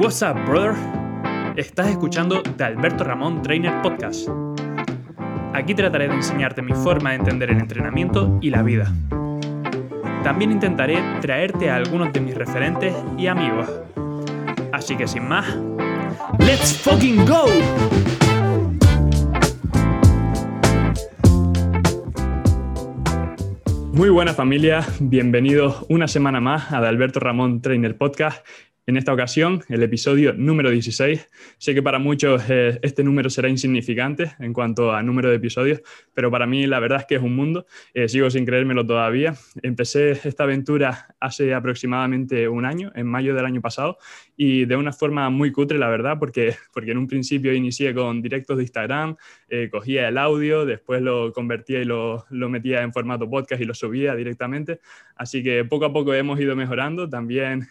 What's up, brother? Estás escuchando The Alberto Ramón Trainer Podcast. Aquí trataré de enseñarte mi forma de entender el entrenamiento y la vida. También intentaré traerte a algunos de mis referentes y amigos. Así que sin más, ¡Let's fucking go! Muy buena familia, bienvenidos una semana más a Alberto Ramón Trainer Podcast. En esta ocasión, el episodio número 16. Sé que para muchos eh, este número será insignificante en cuanto a número de episodios, pero para mí la verdad es que es un mundo. Eh, sigo sin creérmelo todavía. Empecé esta aventura hace aproximadamente un año, en mayo del año pasado, y de una forma muy cutre, la verdad, porque, porque en un principio inicié con directos de Instagram, eh, cogía el audio, después lo convertía y lo, lo metía en formato podcast y lo subía directamente. Así que poco a poco hemos ido mejorando. También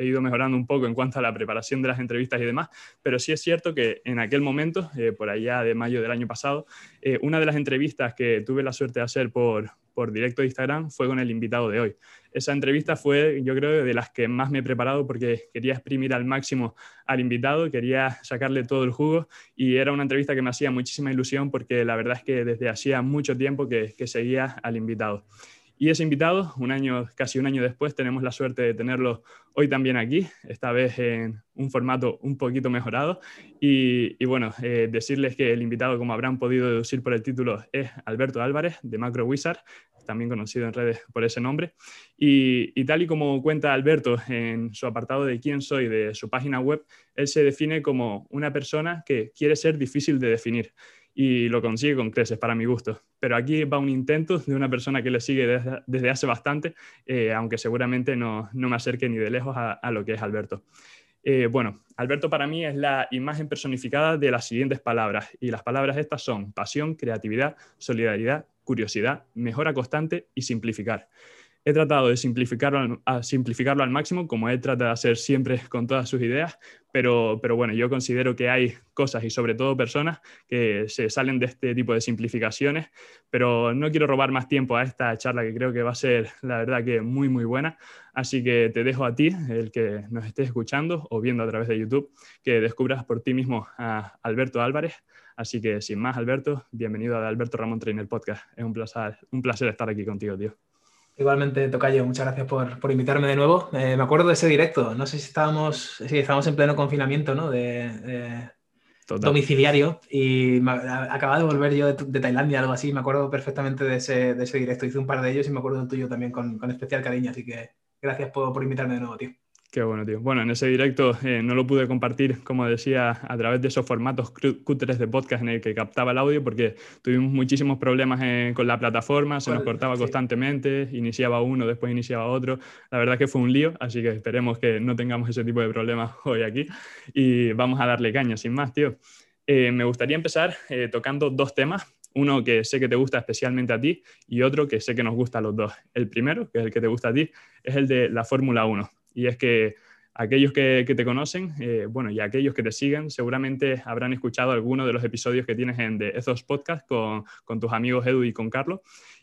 he ido mejorando un poco en cuanto a la preparación de las entrevistas y demás, pero sí es cierto que en aquel momento, eh, por allá de mayo del año pasado, eh, una de las entrevistas que tuve la suerte de hacer por, por directo de Instagram fue con el invitado de hoy. Esa entrevista fue, yo creo, de las que más me he preparado porque quería exprimir al máximo al invitado, quería sacarle todo el jugo y era una entrevista que me hacía muchísima ilusión porque la verdad es que desde hacía mucho tiempo que, que seguía al invitado. Y ese invitado, un año, casi un año después, tenemos la suerte de tenerlo hoy también aquí, esta vez en un formato un poquito mejorado. Y, bueno, eh, decirles que el invitado, como habrán podido deducir por el título, es Alberto Álvarez, de Macro Wizard, también conocido en redes por ese nombre. Y, y, tal y como cuenta Alberto en su apartado de quién soy de su página web, él se define como una persona que quiere ser difícil de definir y lo consigue con creces para mi gusto. Pero aquí va un intento de una persona que le sigue desde, hace bastante, eh, aunque seguramente no, no, me acerque ni de lejos a, lo que es Alberto. Eh, bueno, Alberto para mí es la imagen personificada de las siguientes palabras, y las palabras estas son pasión, creatividad, solidaridad, curiosidad, mejora constante y simplificar. He tratado de simplificarlo al, simplificarlo al máximo, como él trata de hacer siempre con todas sus ideas, pero, pero bueno, yo considero que hay cosas y sobre todo personas que se salen de este tipo de simplificaciones, pero no quiero robar más tiempo a esta charla que creo que va a ser, la verdad, que muy, muy buena. Así que te dejo a ti, el que nos estés escuchando o viendo a través de YouTube, que descubras por ti mismo a Alberto Álvarez. Así que sin más, Alberto, bienvenido a Alberto Ramón Trainer Podcast. Es un placer, un placer estar aquí contigo, tío. Igualmente, Tocayo, muchas gracias por, invitarme de nuevo. Eh, me acuerdo de ese directo, no sé si estábamos, si estábamos en pleno confinamiento, ¿no? De, domiciliario y acababa de volver yo de, Tailandia, algo así, me acuerdo perfectamente de ese, de ese, directo, hice un par de ellos y me acuerdo del tuyo también con, con especial cariño, así que gracias por, por invitarme de nuevo, tío. Qué bueno, tío. Bueno, en ese directo eh, no lo pude compartir, como decía, a través de esos formatos cutres de podcast en el que captaba el audio, porque tuvimos muchísimos problemas eh, con la plataforma, se nos cortaba constantemente, iniciaba uno, después iniciaba otro. La verdad que fue un lío, así que esperemos que no tengamos ese tipo de problemas hoy aquí. Y vamos a darle caña, sin más, tío. Eh, me gustaría empezar tocando dos temas. Uno que sé que te gusta especialmente a ti y otro que sé que nos gusta a los dos. El primero, que es el que te gusta a ti, es el de la Fórmula 1 y es que aquellos que, te conocen, eh, bueno, y aquellos que te siguen, seguramente habrán escuchado algunos de los episodios que tienes en The Ethos Podcast con, tus amigos Edu y con Carlos.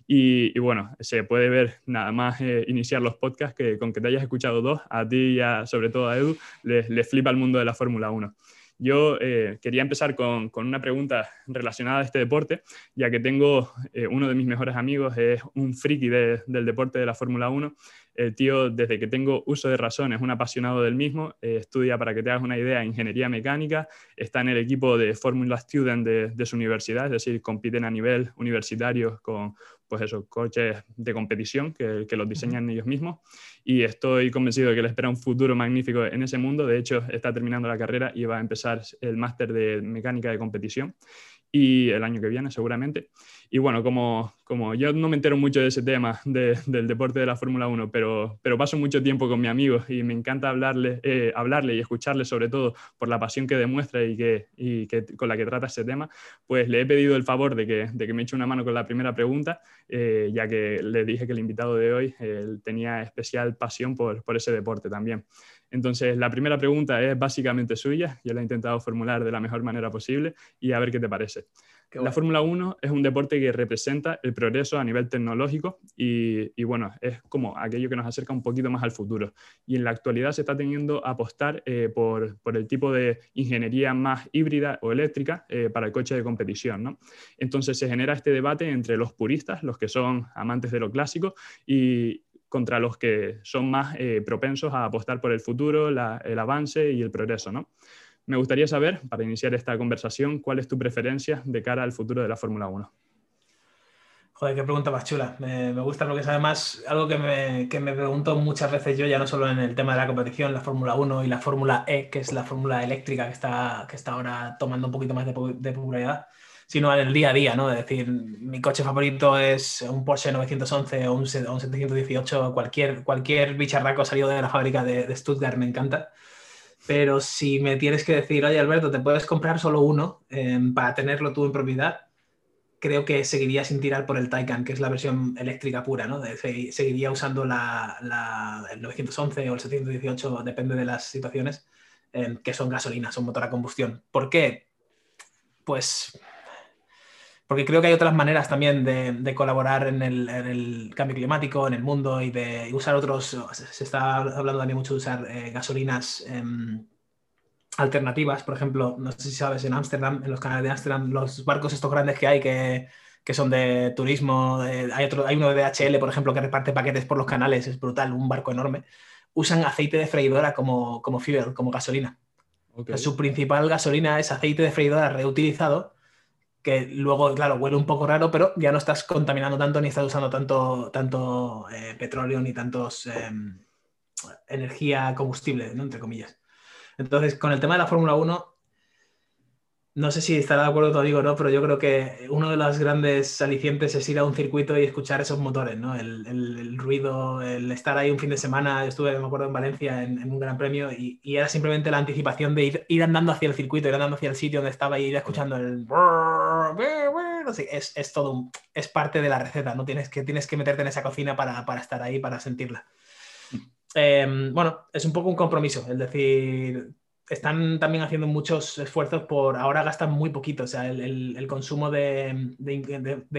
Y, bueno, se puede ver nada más eh, iniciar los podcasts que con que te hayas escuchado dos, a ti y sobre todo a Edu, les, les flipa el mundo de la Fórmula 1. Yo eh, quería empezar con, una pregunta relacionada a este deporte, ya que tengo uno de mis mejores amigos, es un friki del deporte de la Fórmula 1 el tío, desde que tengo uso de razón, es un apasionado del mismo. Eh, estudia, para que te hagas una idea, ingeniería mecánica. Está en el equipo de Formula Student de, su universidad, es decir, compiten a nivel universitario con pues eso, coches de competición que, que los diseñan ellos mismos. Y estoy convencido de que le espera un futuro magnífico en ese mundo. De hecho, está terminando la carrera y va a empezar el máster de mecánica de competición y el año que viene seguramente. Y bueno, como, como yo no me entero mucho de ese tema del deporte de la Fórmula 1, pero, pero paso mucho tiempo con mi amigo y me encanta hablarle, eh, hablarle y escucharle sobre todo por la pasión que demuestra y, que, y que, con la que trata ese tema, pues le he pedido el favor de que, de que me eche una mano con la primera pregunta, eh, ya que le dije que el invitado de hoy tenía especial pasión por, por ese deporte también. Entonces, la primera pregunta es básicamente suya, yo la he intentado formular de la mejor manera posible y a ver qué te parece. la Fórmula 1 es un deporte que representa el progreso a nivel tecnológico y, bueno, es como aquello que nos acerca un poquito más al futuro. Y en la actualidad se está teniendo a apostar eh, por, el tipo de ingeniería más híbrida o eléctrica eh, para el coche de competición. ¿no? Entonces se genera este debate entre los puristas, los que son amantes de lo clásico, y, contra los que son más eh, propensos a apostar por el futuro, el avance y el progreso. ¿no? Me gustaría saber, para iniciar esta conversación, cuál es tu preferencia de cara al futuro de la Fórmula 1. Joder, qué pregunta más chula. Me, gusta porque es además algo que me, que me, pregunto muchas veces yo, ya no solo en el tema de la competición, la Fórmula 1 y la Fórmula E, que es la fórmula eléctrica que está, que está ahora tomando un poquito más de, popularidad, sino en el día a día, ¿no? Es decir, mi coche favorito es un Porsche 911 o un, 718, cualquier, cualquier bicharraco salido de la fábrica de, Stuttgart me encanta. Pero si me tienes que decir, oye Alberto, te puedes comprar solo uno em, para tenerlo tú en propiedad, creo que seguiría sin tirar por el Taycan, que es la versión eléctrica pura, ¿no? seguiría usando la, el 911 o el 718, depende de las situaciones, em, que son gasolina, son motor a combustión. ¿Por qué? Pues porque creo que hay otras maneras también de, colaborar en el, cambio climático, en el mundo y de usar otros. Se está hablando también mucho de usar eh, gasolinas em, alternativas. Por ejemplo, no sé si sabes, en Ámsterdam, en los canales de Ámsterdam, los barcos estos grandes que hay que, son de turismo. hay, otro, hay uno de DHL, por ejemplo, que reparte paquetes por los canales, es brutal, un barco enorme. Usan aceite de freidora como, como fuel, como gasolina. Su principal gasolina es aceite de freidora reutilizado que luego, claro, huele un poco raro, pero ya no estás contaminando tanto ni estás usando tanto, tanto eh, petróleo ni tantos em, energía combustible, entre comillas. Entonces, con el tema de la Fórmula 1, no sé si estará de acuerdo contigo o no, pero yo creo que uno de los grandes alicientes es ir a un circuito y escuchar esos motores, ¿no? El, el, ruido, el estar ahí un fin de semana, yo estuve, me acuerdo, en Valencia en, un gran premio y, y, era simplemente la anticipación de ir, ir, andando hacia el circuito, ir andando hacia el sitio donde estaba y ir escuchando el... No sé, es, es todo, es parte de la receta, ¿no? Tienes que, tienes que meterte en esa cocina para, para estar ahí, para sentirla. Mm. Em, bueno, es un poco un compromiso, el decir, están también haciendo muchos esfuerzos por, ahora gastan muy poquito, o sea, el, consumo de,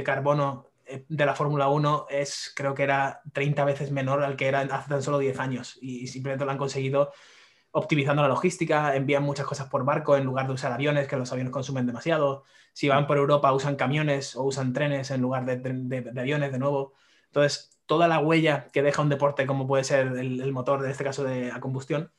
carbono eh, de la Fórmula 1 es, creo que era 30 veces menor al que era hace tan solo 10 años y, simplemente lo han conseguido optimizando la logística, envían muchas cosas por barco en lugar de usar aviones, que los aviones consumen demasiado. Si van por Europa usan camiones o usan trenes en lugar de, aviones de nuevo. Entonces, toda la huella que deja un deporte como puede ser el, el motor, en este caso de combustión,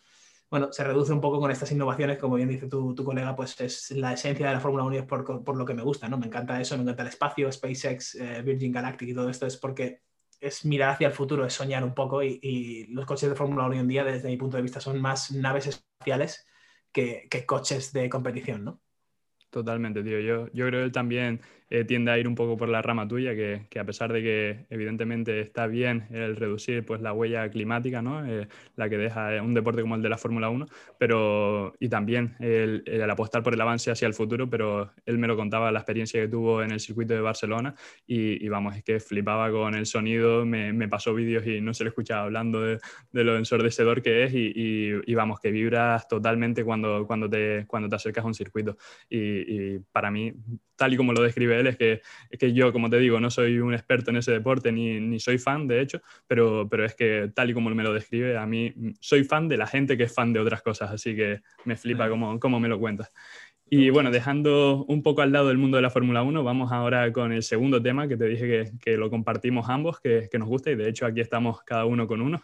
bueno, se reduce un poco con estas innovaciones, como bien dice tu, colega, pues es la esencia de la Fórmula 1 y es por, lo que me gusta, ¿no? Me encanta eso, me encanta el espacio, SpaceX, eh, Virgin Galactic y todo esto es porque es mirar hacia el futuro, es soñar un poco y, los coches de Fórmula 1 hoy en día, desde mi punto de vista, son más naves espaciales que, coches de competición, ¿no? Totalmente, tío. Yo, yo creo que también eh, tiende a ir un poco por la rama tuya, que, a pesar de que evidentemente está bien el reducir pues, la huella climática, ¿no? Eh, la que deja eh, un deporte como el de la Fórmula 1, pero, y también el, apostar por el avance hacia el futuro, pero él me lo contaba, la experiencia que tuvo en el circuito de Barcelona y, vamos, es que flipaba con el sonido, me, me pasó vídeos y no se le escuchaba hablando de, de lo ensordecedor que es y, y, vamos, que vibras totalmente cuando, cuando, te, cuando te acercas a un circuito. y para mí, tal y como lo describe es que, es que yo, como te digo, no soy un experto en ese deporte ni, ni soy fan, de hecho, pero, pero es que tal y como me lo describe, a mí soy fan de la gente que es fan de otras cosas, así que me flipa como me lo cuentas. Y bueno, dejando un poco al lado del mundo de la Fórmula 1, vamos ahora con el segundo tema que te dije que, que lo compartimos ambos, que, que, nos gusta y de hecho aquí estamos cada uno con uno.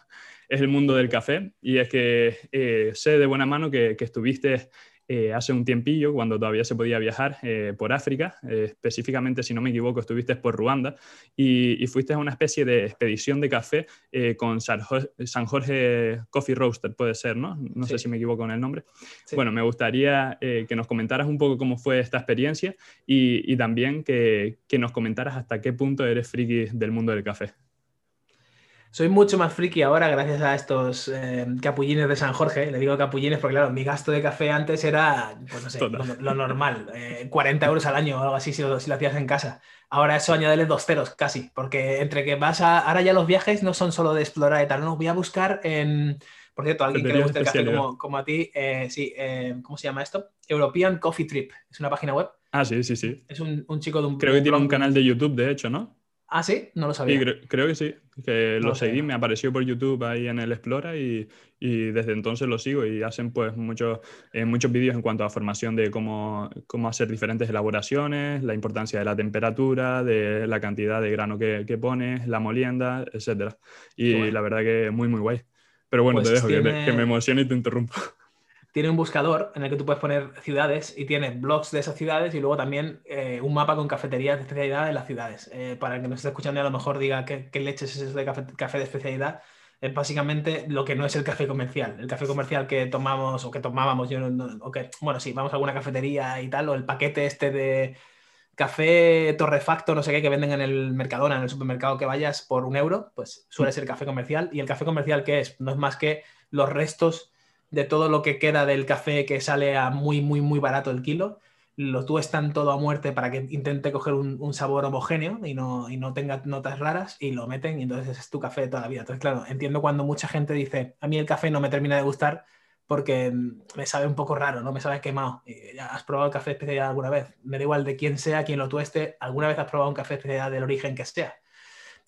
Es el mundo del café y es que eh, sé de buena mano que, que estuviste eh, hace un tiempillo, cuando todavía se podía viajar eh, por África, eh, específicamente, si no me equivoco, estuviste por Ruanda y, fuiste a una especie de expedición de café con San Jorge, Coffee Roaster, puede ser, ¿no? No sé si me equivoco en el nombre. Bueno, me gustaría que nos comentaras un poco cómo fue esta experiencia y, también que, que nos comentaras hasta qué punto eres friki del mundo del café. Soy mucho más friki ahora gracias a estos eh, capullines de San Jorge. Le digo capullines porque, claro, mi gasto de café antes era, pues no sé, lo, normal, 40 eh, euros al año o algo así si lo, hacías en casa. Ahora eso añádele dos ceros casi, porque entre que vas a... Ahora ya los viajes no son solo de explorar y tal, no, voy a buscar en Por cierto, alguien que le guste el café como, a ti, eh, sí, eh, ¿cómo se llama esto? European Coffee Trip. Es una página web. Ah, sí, sí, sí. Es un, chico de un... Creo que tiene un canal de YouTube, de hecho, ¿no? Ah, sí, no lo sabía. creo, que sí, que lo, seguí, me apareció por YouTube ahí en el Explora y, desde entonces lo sigo y hacen pues muchos, eh, muchos vídeos en cuanto a formación de cómo, cómo, hacer diferentes elaboraciones, la importancia de la temperatura, de la cantidad de grano que, que pones, la molienda, etc. Y la verdad que muy, muy guay. Pero bueno, te pues dejo, que, que me emocione y te interrumpo tiene un buscador en el que tú puedes poner ciudades y tiene blogs de esas ciudades y luego también eh, un mapa con cafeterías de especialidad de las ciudades. Eh, para el que nos esté escuchando y a lo mejor diga qué, qué leches es eso de café, de especialidad, es básicamente lo que no es el café comercial. El café comercial que tomamos o que tomábamos, yo o que, bueno, sí, vamos a alguna cafetería y tal, o el paquete este de café torrefacto, no sé qué, que venden en el Mercadona, en el supermercado que vayas por un euro, pues suele ser café comercial. Y el café comercial, ¿qué es? No es más que los restos de todo lo que queda del café que sale a muy, muy, muy barato el kilo, lo tuestan todo a muerte para que intente coger un, sabor homogéneo y no, y no tenga notas raras y lo meten y entonces es tu café de toda la vida. Entonces, claro, entiendo cuando mucha gente dice, a mí el café no me termina de gustar porque me sabe un poco raro, ¿no? Me sabe quemado. ¿Ya ¿Has probado el café especial alguna vez? Me da igual de quién sea, quién lo tueste, alguna vez has probado un café especial del origen que sea.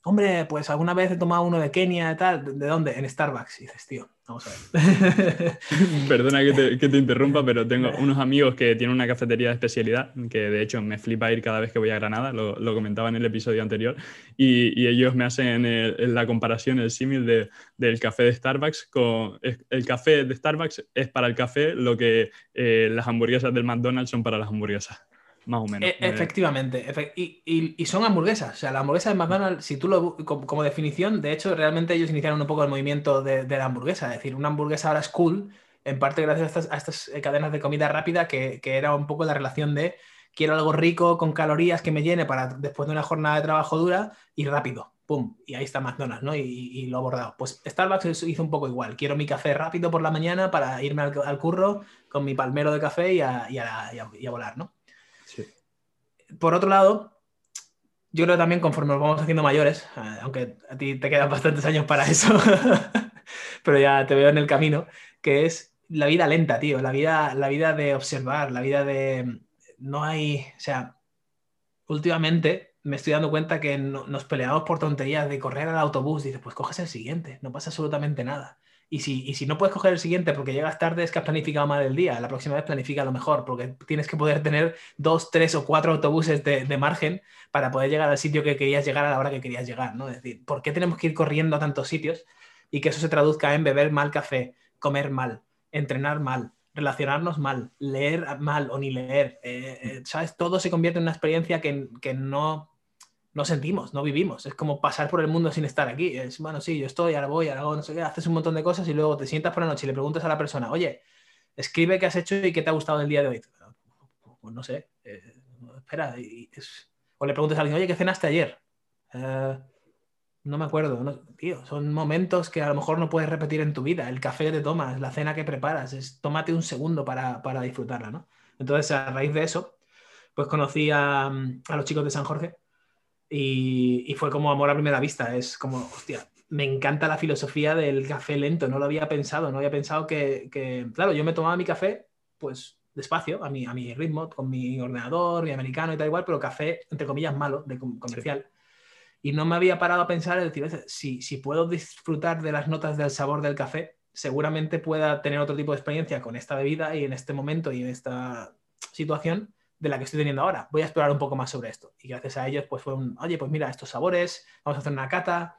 Hombre, pues alguna vez he tomado uno de Kenia y tal. ¿De dónde? En Starbucks. Y dices, tío, Vamos a ver. Perdona que te, interrumpa, pero tengo unos amigos que tienen una cafetería de especialidad, que de hecho me flipa ir cada vez que voy a Granada, lo, comentaba en el episodio anterior, y, ellos me hacen la comparación, el símil de, del café de Starbucks con... El café de Starbucks es para el café lo que eh, las hamburguesas del McDonald's son para las hamburguesas más o menos. E, efectivamente. y, son hamburguesas. O sea, la hamburguesa de McDonald's, si tú lo como, definición, de hecho, realmente ellos iniciaron un poco el movimiento de, la hamburguesa. Es decir, una hamburguesa ahora es cool, en parte gracias a estas, eh, cadenas de comida rápida, que, era un poco la relación de quiero algo rico, con calorías, que me llene para después de una jornada de trabajo dura y rápido. ¡Pum! Y ahí está McDonald's, ¿no? Y, lo ha abordado. Pues Starbucks hizo un poco igual. Quiero mi café rápido por la mañana para irme al, curro con mi palmero de café y a, y a volar, ¿no? Por otro lado, yo creo que también conforme nos vamos haciendo mayores, eh, aunque a ti te quedan bastantes años para eso, pero ya te veo en el camino, que es la vida lenta, tío, la vida, la vida de observar, la vida de... No hay, o sea, últimamente me estoy dando cuenta que nos peleamos por tonterías de correr al autobús, dices, pues coges el siguiente, no pasa absolutamente nada. Y si, si no puedes coger el siguiente porque llegas tarde, es que has planificado mal el día. La próxima vez planifica lo mejor, porque tienes que poder tener dos, tres o cuatro autobuses de, margen para poder llegar al sitio que querías llegar a la hora que querías llegar. ¿no? Es decir, ¿por qué tenemos que ir corriendo a tantos sitios y que eso se traduzca en beber mal café, comer mal, entrenar mal, relacionarnos mal, leer mal o ni leer? Eh, eh, ¿Sabes? Todo se convierte en una experiencia que, que no no sentimos, no vivimos. Es como pasar por el mundo sin estar aquí. Es, bueno, sí, yo estoy, ahora voy, ahora hago no sé qué, haces un montón de cosas y luego te sientas por la noche y le preguntas a la persona, oye, escribe qué has hecho y qué te ha gustado del día de hoy. Pues no sé, eh, espera, o le preguntas a alguien, oye, ¿qué cenaste ayer? Eh, no me acuerdo, tío, son momentos que a lo mejor no puedes repetir en tu vida. El café que te tomas, la cena que preparas, es tómate un segundo para, para disfrutarla, ¿no? Entonces, a raíz de eso, pues conocí a, a los chicos de San Jorge y, fue como amor a primera vista. Es como, hostia, me encanta la filosofía del café lento. No lo había pensado. No había pensado que, claro, yo me tomaba mi café, pues despacio, a mi, a mi ritmo, con mi ordenador, mi americano y tal igual, pero café, entre comillas, malo, de comercial. Y no me había parado a pensar, es decir, si, si puedo disfrutar de las notas del sabor del café, seguramente pueda tener otro tipo de experiencia con esta bebida y en este momento y en esta situación de la que estoy teniendo ahora. Voy a explorar un poco más sobre esto. Y gracias a ellos, pues fue un, oye, pues mira, estos sabores, vamos a hacer una cata.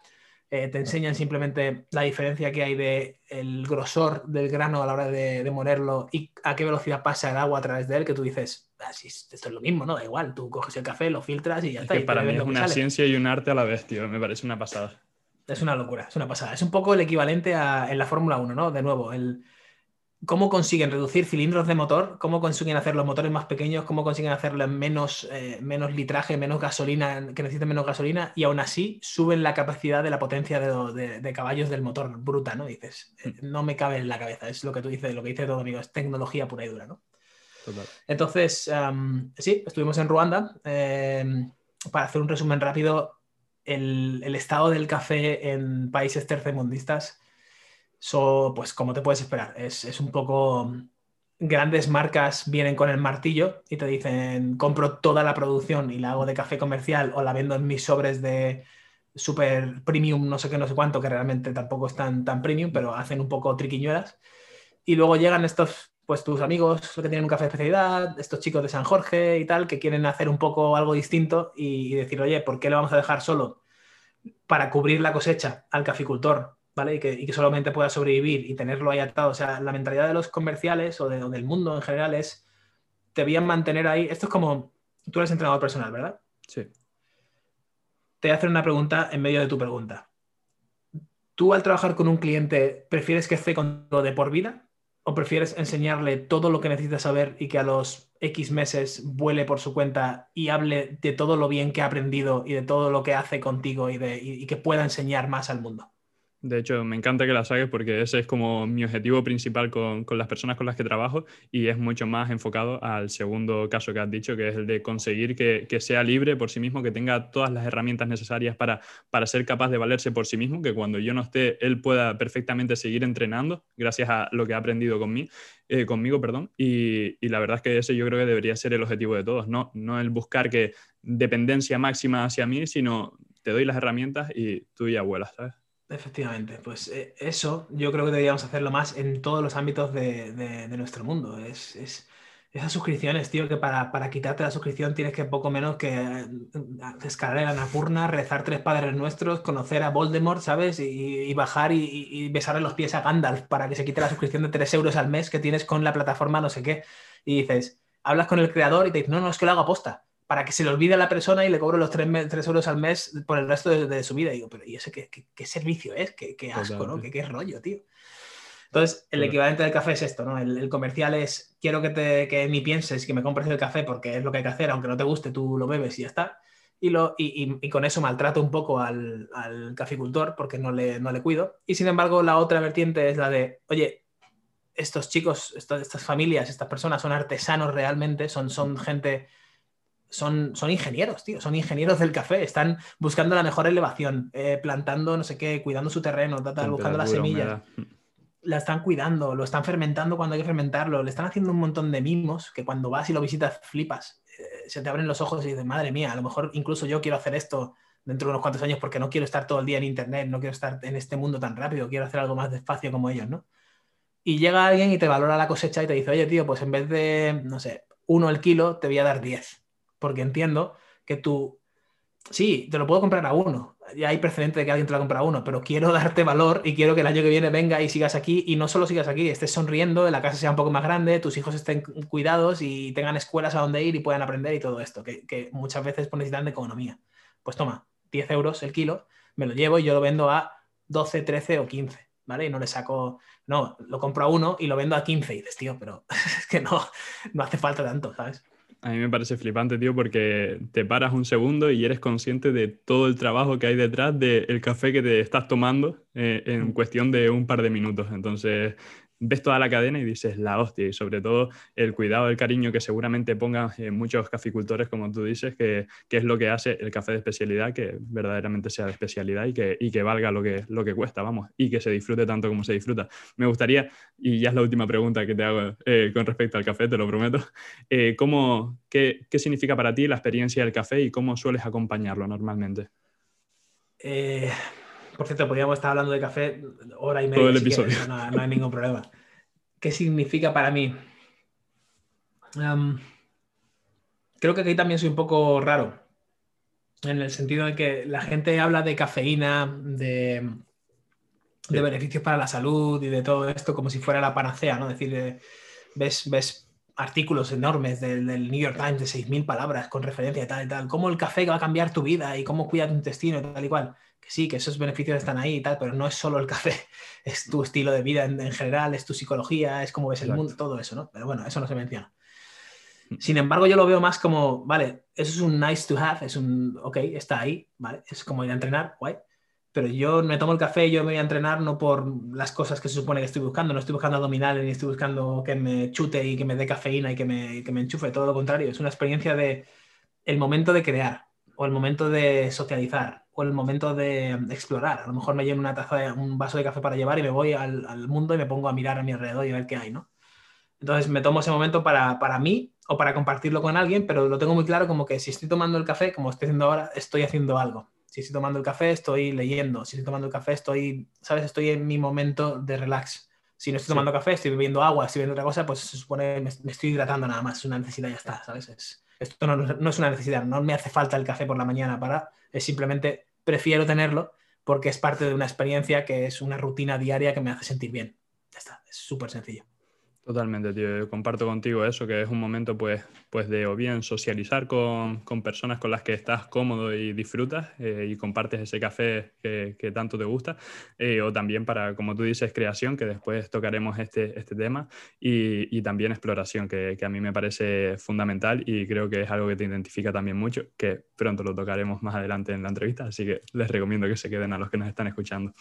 Eh, te enseñan simplemente la diferencia que hay de el grosor del grano a la hora de, de, molerlo y a qué velocidad pasa el agua a través de él, que tú dices, ah, esto es lo mismo, ¿no? Da igual, tú coges el café, lo filtras y ya está. Que para mí es una ciencia y un arte a la vez, tío, me parece una pasada. Es una locura, es una pasada. Es un poco el equivalente a, en la Fórmula 1, ¿no? De nuevo, el, cómo consiguen reducir cilindros de motor, cómo consiguen hacer los motores más pequeños, cómo consiguen hacerle menos, eh, menos litraje, menos gasolina, que necesiten menos gasolina, y aún así suben la capacidad de la potencia de, caballos del motor bruta, ¿no? Dices, eh, mm. no me cabe en la cabeza, es lo que tú dices, lo que dice todo amigo, es tecnología pura y dura, ¿no? Entonces, sí, estuvimos en Ruanda. Em, para hacer un resumen rápido, el, el estado del café en países tercermundistas So, pues como te puedes esperar, es, es un poco grandes marcas vienen con el martillo y te dicen, compro toda la producción y la hago de café comercial o la vendo en mis sobres de super premium, no sé qué, no sé cuánto, que realmente tampoco están tan premium, pero hacen un poco triquiñuelas. Y luego llegan estos, pues tus amigos que tienen un café de especialidad, estos chicos de San Jorge y tal, que quieren hacer un poco algo distinto y, y decir, oye, ¿por qué le vamos a dejar solo para cubrir la cosecha al caficultor y que, solamente pueda sobrevivir y tenerlo ahí atado. O sea, la mentalidad de los comerciales o, del mundo en general es, te voy a mantener ahí. Esto es como, tú eres entrenador personal, ¿verdad? Sí. Te voy a hacer una pregunta en medio de tu pregunta. ¿Tú al trabajar con un cliente prefieres que esté contigo de por vida o prefieres enseñarle todo lo que necesita saber y que a los X meses vuele por su cuenta y hable de todo lo bien que ha aprendido y de todo lo que hace contigo y, de, y que pueda enseñar más al mundo? De hecho, me encanta que la saques porque ese es como mi objetivo principal con, las personas con las que trabajo y es mucho más enfocado al segundo caso que has dicho, que es el de conseguir que, sea libre por sí mismo, que tenga todas las herramientas necesarias para, ser capaz de valerse por sí mismo, que cuando yo no esté, él pueda perfectamente seguir entrenando gracias a lo que ha aprendido conmigo, eh, conmigo perdón. Y, la verdad es que ese yo creo que debería ser el objetivo de todos, no, no el buscar que dependencia máxima hacia mí, sino te doy las herramientas y tú ya vuelas, ¿sabes? Efectivamente, pues eh, eso yo creo que deberíamos hacerlo más en todos los ámbitos de, nuestro mundo. Es, esas suscripciones, tío, que para, quitarte la suscripción tienes que poco menos que eh, descargar la Napurna, rezar tres padres nuestros, conocer a Voldemort, ¿sabes? Y, bajar y, y, besarle los pies a Gandalf para que se quite la suscripción de 3 euros al mes que tienes con la plataforma no sé qué. Y dices, hablas con el creador y te dices, no, no, es que lo hago aposta para que se le olvide a la persona y le cobro los 3, euros al mes por el resto de, su vida. Y digo, pero ¿y ese qué, servicio es? ¿Qué, asco, ¿no? ¿Qué, rollo, tío? Entonces, el equivalente del café es esto, ¿no? El, comercial es, quiero que, te, que ni pienses que me compres el café porque es lo que hay que hacer, aunque no te guste, tú lo bebes y ya está. Y, lo, y, con eso maltrato un poco al, al caficultor porque no le, no le cuido. Y sin embargo, la otra vertiente es la de, oye, estos chicos, estas familias, estas personas son artesanos realmente, son, son gente son, son ingenieros, tío, son ingenieros del café, están buscando la mejor elevación, eh, plantando no sé qué, cuidando su terreno, buscando las semillas. La están cuidando, lo están fermentando cuando hay que fermentarlo, le están haciendo un montón de mimos que cuando vas y lo visitas flipas, eh, se te abren los ojos y dices, madre mía, a lo mejor incluso yo quiero hacer esto dentro de unos cuantos años porque no quiero estar todo el día en internet, no quiero estar en este mundo tan rápido, quiero hacer algo más despacio como ellos, ¿no? Y llega alguien y te valora la cosecha y te dice, oye, tío, pues en vez de, no sé, uno el kilo, te voy a dar 10 porque entiendo que tú, sí, te lo puedo comprar a uno, ya hay precedente de que alguien te lo compra a uno, pero quiero darte valor y quiero que el año que viene venga y sigas aquí y no solo sigas aquí, estés sonriendo, la casa sea un poco más grande, tus hijos estén cuidados y tengan escuelas a donde ir y puedan aprender y todo esto, que, muchas veces necesitan de economía. Pues toma, 10 euros el kilo, me lo llevo y yo lo vendo a 12, 13 o 15. ¿Vale? Y no le saco, no, lo compro a uno y lo vendo a 15 y dices, tío, pero es que no, no hace falta tanto, ¿sabes? A mí me parece flipante, tío, porque te paras un segundo y eres consciente de todo el trabajo que hay detrás del café que te estás tomando eh, en cuestión de un par de minutos. Entonces, ves toda la cadena y dices la hostia, y sobre todo el cuidado, el cariño que seguramente pongan eh, muchos caficultores, como tú dices, que, es lo que hace el café de especialidad, que verdaderamente sea de especialidad y que, que valga lo que, lo que cuesta, vamos, y que se disfrute tanto como se disfruta. Me gustaría, y ya es la última pregunta que te hago eh, con respecto al café, te lo prometo, eh, ¿cómo, qué, significa para ti la experiencia del café y cómo sueles acompañarlo normalmente? Por cierto, podríamos estar hablando de café hora y media. Todo el episodio. no, hay ningún problema. ¿Qué significa para mí? creo que aquí también soy un poco raro. En el sentido de que la gente habla de cafeína, de, beneficios para la salud y de todo esto como si fuera la panacea, ¿no? Es decir, eh, ves, ves artículos enormes del, del, New York Times de 6.000 palabras con referencia y tal y tal. Cómo el café va a cambiar tu vida y cómo cuida tu intestino y tal y cual sí, que esos beneficios están ahí y tal, pero no es solo el café, es tu estilo de vida en, general, es tu psicología, es cómo ves el mundo, todo eso, ¿no? Pero bueno, eso no se menciona. Mm. Sin embargo, yo lo veo más como, vale, eso es un nice to have, es un, ok, está ahí, ¿vale? Es como ir a entrenar, guay. Pero yo me tomo el café yo me voy a entrenar no por las cosas que se supone que estoy buscando, no estoy buscando abdominales ni estoy buscando que me chute y que me dé cafeína y que me, que me enchufe, todo lo contrario, es una experiencia de el momento de crear, o el momento de socializar, o el momento de explorar. A lo mejor me lleno una taza, un vaso de café para llevar y me voy al, al, mundo y me pongo a mirar a mi alrededor y a ver qué hay, ¿no? Entonces me tomo ese momento para, para mí o para compartirlo con alguien, pero lo tengo muy claro como que si estoy tomando el café, como estoy haciendo ahora, estoy haciendo algo. Si estoy tomando el café, estoy leyendo. Si estoy tomando el café, estoy, ¿sabes? Estoy en mi momento de relax. Si no estoy tomando café, estoy bebiendo agua, estoy bebiendo otra cosa, pues se supone me, me estoy hidratando nada más. Es una necesidad y ya está, ¿sabes? Esto no, es una necesidad, no me hace falta el café por la mañana para, es simplemente prefiero tenerlo porque es parte de una experiencia que es una rutina diaria que me hace sentir bien. Ya está, es súper sencillo. Totalmente, tío. Yo comparto contigo eso, que es un momento pues, pues de o bien socializar con, con personas con las que estás cómodo y disfrutas eh, y compartes ese café que, que tanto te gusta, eh, o también para, como tú dices, creación, que después tocaremos este, este tema, y, y también exploración, que, que, a mí me parece fundamental y creo que es algo que te identifica también mucho, que pronto lo tocaremos más adelante en la entrevista, así que les recomiendo que se queden a los que nos están escuchando.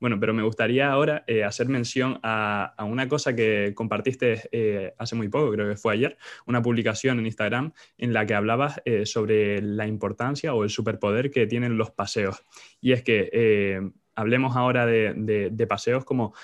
Bueno, pero me gustaría ahora eh, hacer mención a, a una cosa que compartí eh, hace muy poco, creo que fue ayer, una publicación en Instagram en la que hablabas eh, sobre la importancia o el superpoder que tienen los paseos. Y es que eh, hablemos ahora de, paseos como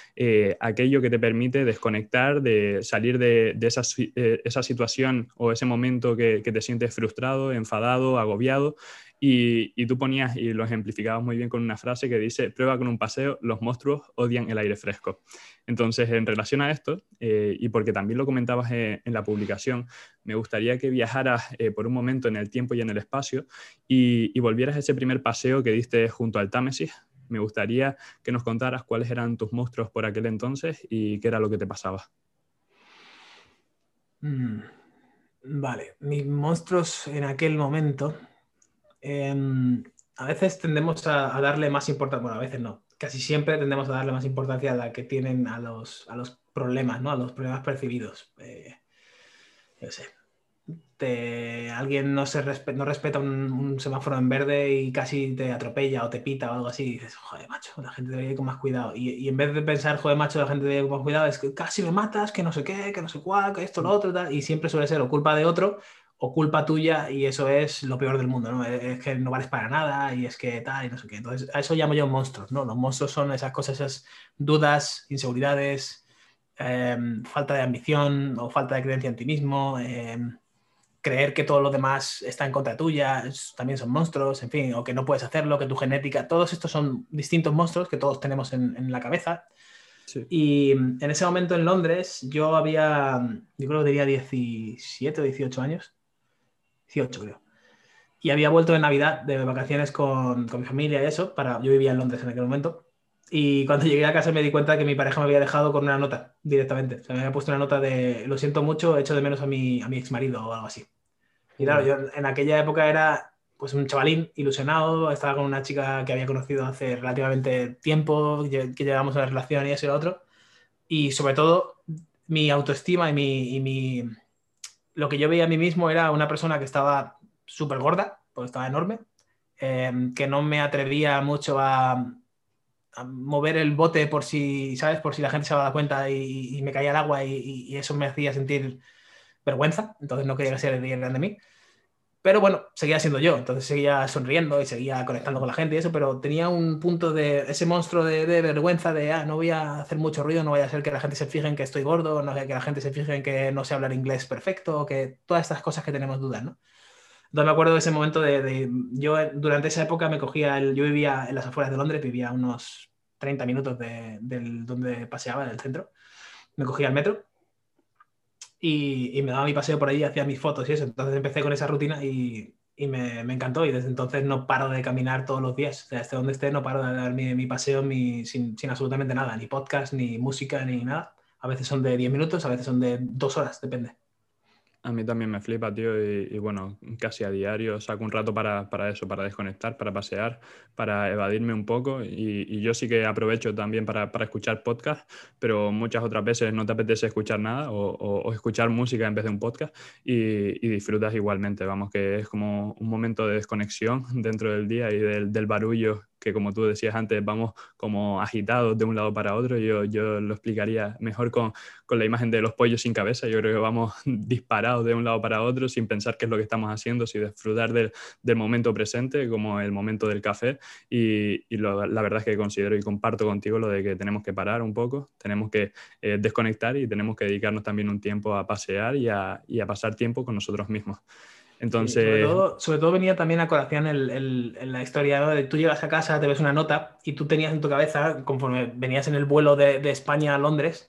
aquello que te permite desconectar, de salir de, esa, esa, situación o ese momento que, te sientes frustrado, enfadado, agobiado. Y, tú ponías y lo ejemplificabas muy bien con una frase que dice, prueba con un paseo, los monstruos odian el aire fresco. Entonces, en relación a esto, eh, y porque también lo comentabas en, la publicación, me gustaría que viajaras eh, por un momento en el tiempo y en el espacio y, volvieras a ese primer paseo que diste junto al Támesis. Me gustaría que nos contaras cuáles eran tus monstruos por aquel entonces y qué era lo que te pasaba. Mm, vale, mis monstruos en aquel momento. Em, a veces tendemos a, a darle más importancia, bueno, a veces no, casi siempre tendemos a darle más importancia a la que tienen a los, a los problemas, ¿no? A los problemas percibidos. Eh, yo sé. Te, alguien no, se no respeta un, semáforo en verde y casi te atropella o te pita o algo así, y dices, joder, macho, la gente debería ir con más cuidado. Y, y, en vez de pensar, joder, macho, la gente debería ir con más cuidado, es que casi me matas, que no sé qué, que no sé cuál, que esto, lo otro, tal, y siempre suele ser o culpa de otro o culpa tuya y eso es lo peor del mundo, ¿no? Es que no vales para nada y es que tal y no sé qué. Entonces, a eso llamo yo monstruos, ¿no? Los monstruos son esas cosas, esas dudas, inseguridades, em, falta de ambición o falta de creencia en ti mismo, em, creer que todo lo demás está en contra tuya, también son monstruos, en fin, o que no puedes hacerlo, que tu genética, todos estos son distintos monstruos que todos tenemos en, en la cabeza. Y en ese momento en Londres yo había, yo creo que tenía 17 o 18 años 18 creo. Y había vuelto de Navidad, de vacaciones con, con mi familia y eso, para, yo vivía en Londres en aquel momento. Y cuando llegué a casa me di cuenta que mi pareja me había dejado con una nota directamente. O sea, me había puesto una nota de lo siento mucho, echo de menos a mi, a mi ex marido o algo así. Y claro, yo en aquella época era pues un chavalín ilusionado, estaba con una chica que había conocido hace relativamente tiempo, que, llevamos una relación y eso y lo otro. Y sobre todo mi autoestima y mi, y mi, lo que yo veía a mí mismo era una persona que estaba súper gorda, estaba enorme, em, que no me atrevía mucho a, mover el bote por si, ¿sabes? Por si la gente se daba cuenta y, me caía el agua y, eso me hacía sentir vergüenza, entonces no quería ser el grande de mí. Pero bueno, seguía siendo yo, entonces seguía sonriendo y seguía conectando con la gente y eso, pero tenía un punto de ese monstruo de, vergüenza de, ah, no voy a hacer mucho ruido, no voy a hacer que la gente se fije en que estoy gordo, no voy a que la gente se fije en que no sé hablar inglés perfecto, que todas estas cosas que tenemos dudas, ¿no? Entonces me acuerdo de ese momento de, yo durante esa época me cogía, yo vivía en las afueras de Londres, vivía unos 30 minutos de, del, donde paseaba, en el centro, me cogía el metro y, me daba mi paseo por ahí, hacía mis fotos y eso. Entonces empecé con esa rutina y, y me, me, encantó y desde entonces no paro de caminar todos los días. O sea, esté donde esté, no paro de dar mi, mi paseo mi, sin, sin, absolutamente nada, ni podcast, ni música, ni nada. A veces son de 10 minutos, a veces son de 2 horas, depende. A mí también me flipa, tío, y, bueno, casi a diario saco un rato para, para, eso, para desconectar, para pasear, para evadirme un poco y, y yo sí que aprovecho también para, para, escuchar podcast, pero muchas otras veces no te apetece escuchar nada o, o, escuchar música en vez de un podcast y, y, disfrutas igualmente, vamos, que es como un momento de desconexión dentro del día y del, del barullo que como tú decías antes, vamos como agitados de un lado para otro. Yo, yo lo explicaría mejor con, con la imagen de los pollos sin cabeza. Yo creo que vamos disparados de un lado para otro sin pensar qué es lo que estamos haciendo, sin disfrutar del, del momento presente, como el momento del café. Y, y la verdad es que considero y comparto contigo lo de que tenemos que parar un poco, tenemos que eh, desconectar y tenemos que dedicarnos también un tiempo a pasear y a, y a pasar tiempo con nosotros mismos. Entonces... sobre, todo, venía también a colación el, la historia de tú llegas a casa, te ves una nota y tú tenías en tu cabeza, conforme venías en el vuelo de, de España a Londres,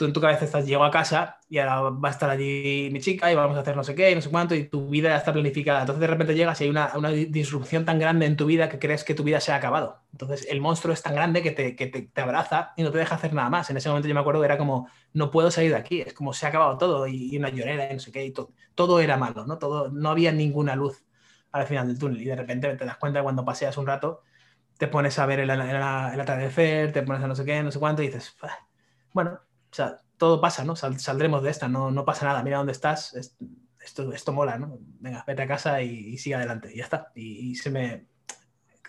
tú en tu cabeza estás, llego a casa y ahora va a estar allí mi chica y vamos a hacer no sé qué y no sé cuánto y tu vida ya está planificada. Entonces de repente llegas y hay una, una disrupción tan grande en tu vida que crees que tu vida se ha acabado. Entonces el monstruo es tan grande que, te, que te, te, abraza y no te deja hacer nada más. En ese momento yo me acuerdo que era como, no puedo salir de aquí, es como se ha acabado todo y, una llorera y no sé qué y todo, todo era malo, ¿no? Todo, no había ninguna luz al final del túnel y de repente te das cuenta cuando paseas un rato, te pones a ver el, el, el atardecer, te pones a no sé qué, no sé cuánto y dices, bueno, o sea, todo pasa, ¿no? saldremos de esta, no, no pasa nada, mira dónde estás, esto, esto mola, ¿no? Venga, vete a casa y, sigue adelante, y ya está. Y, se me...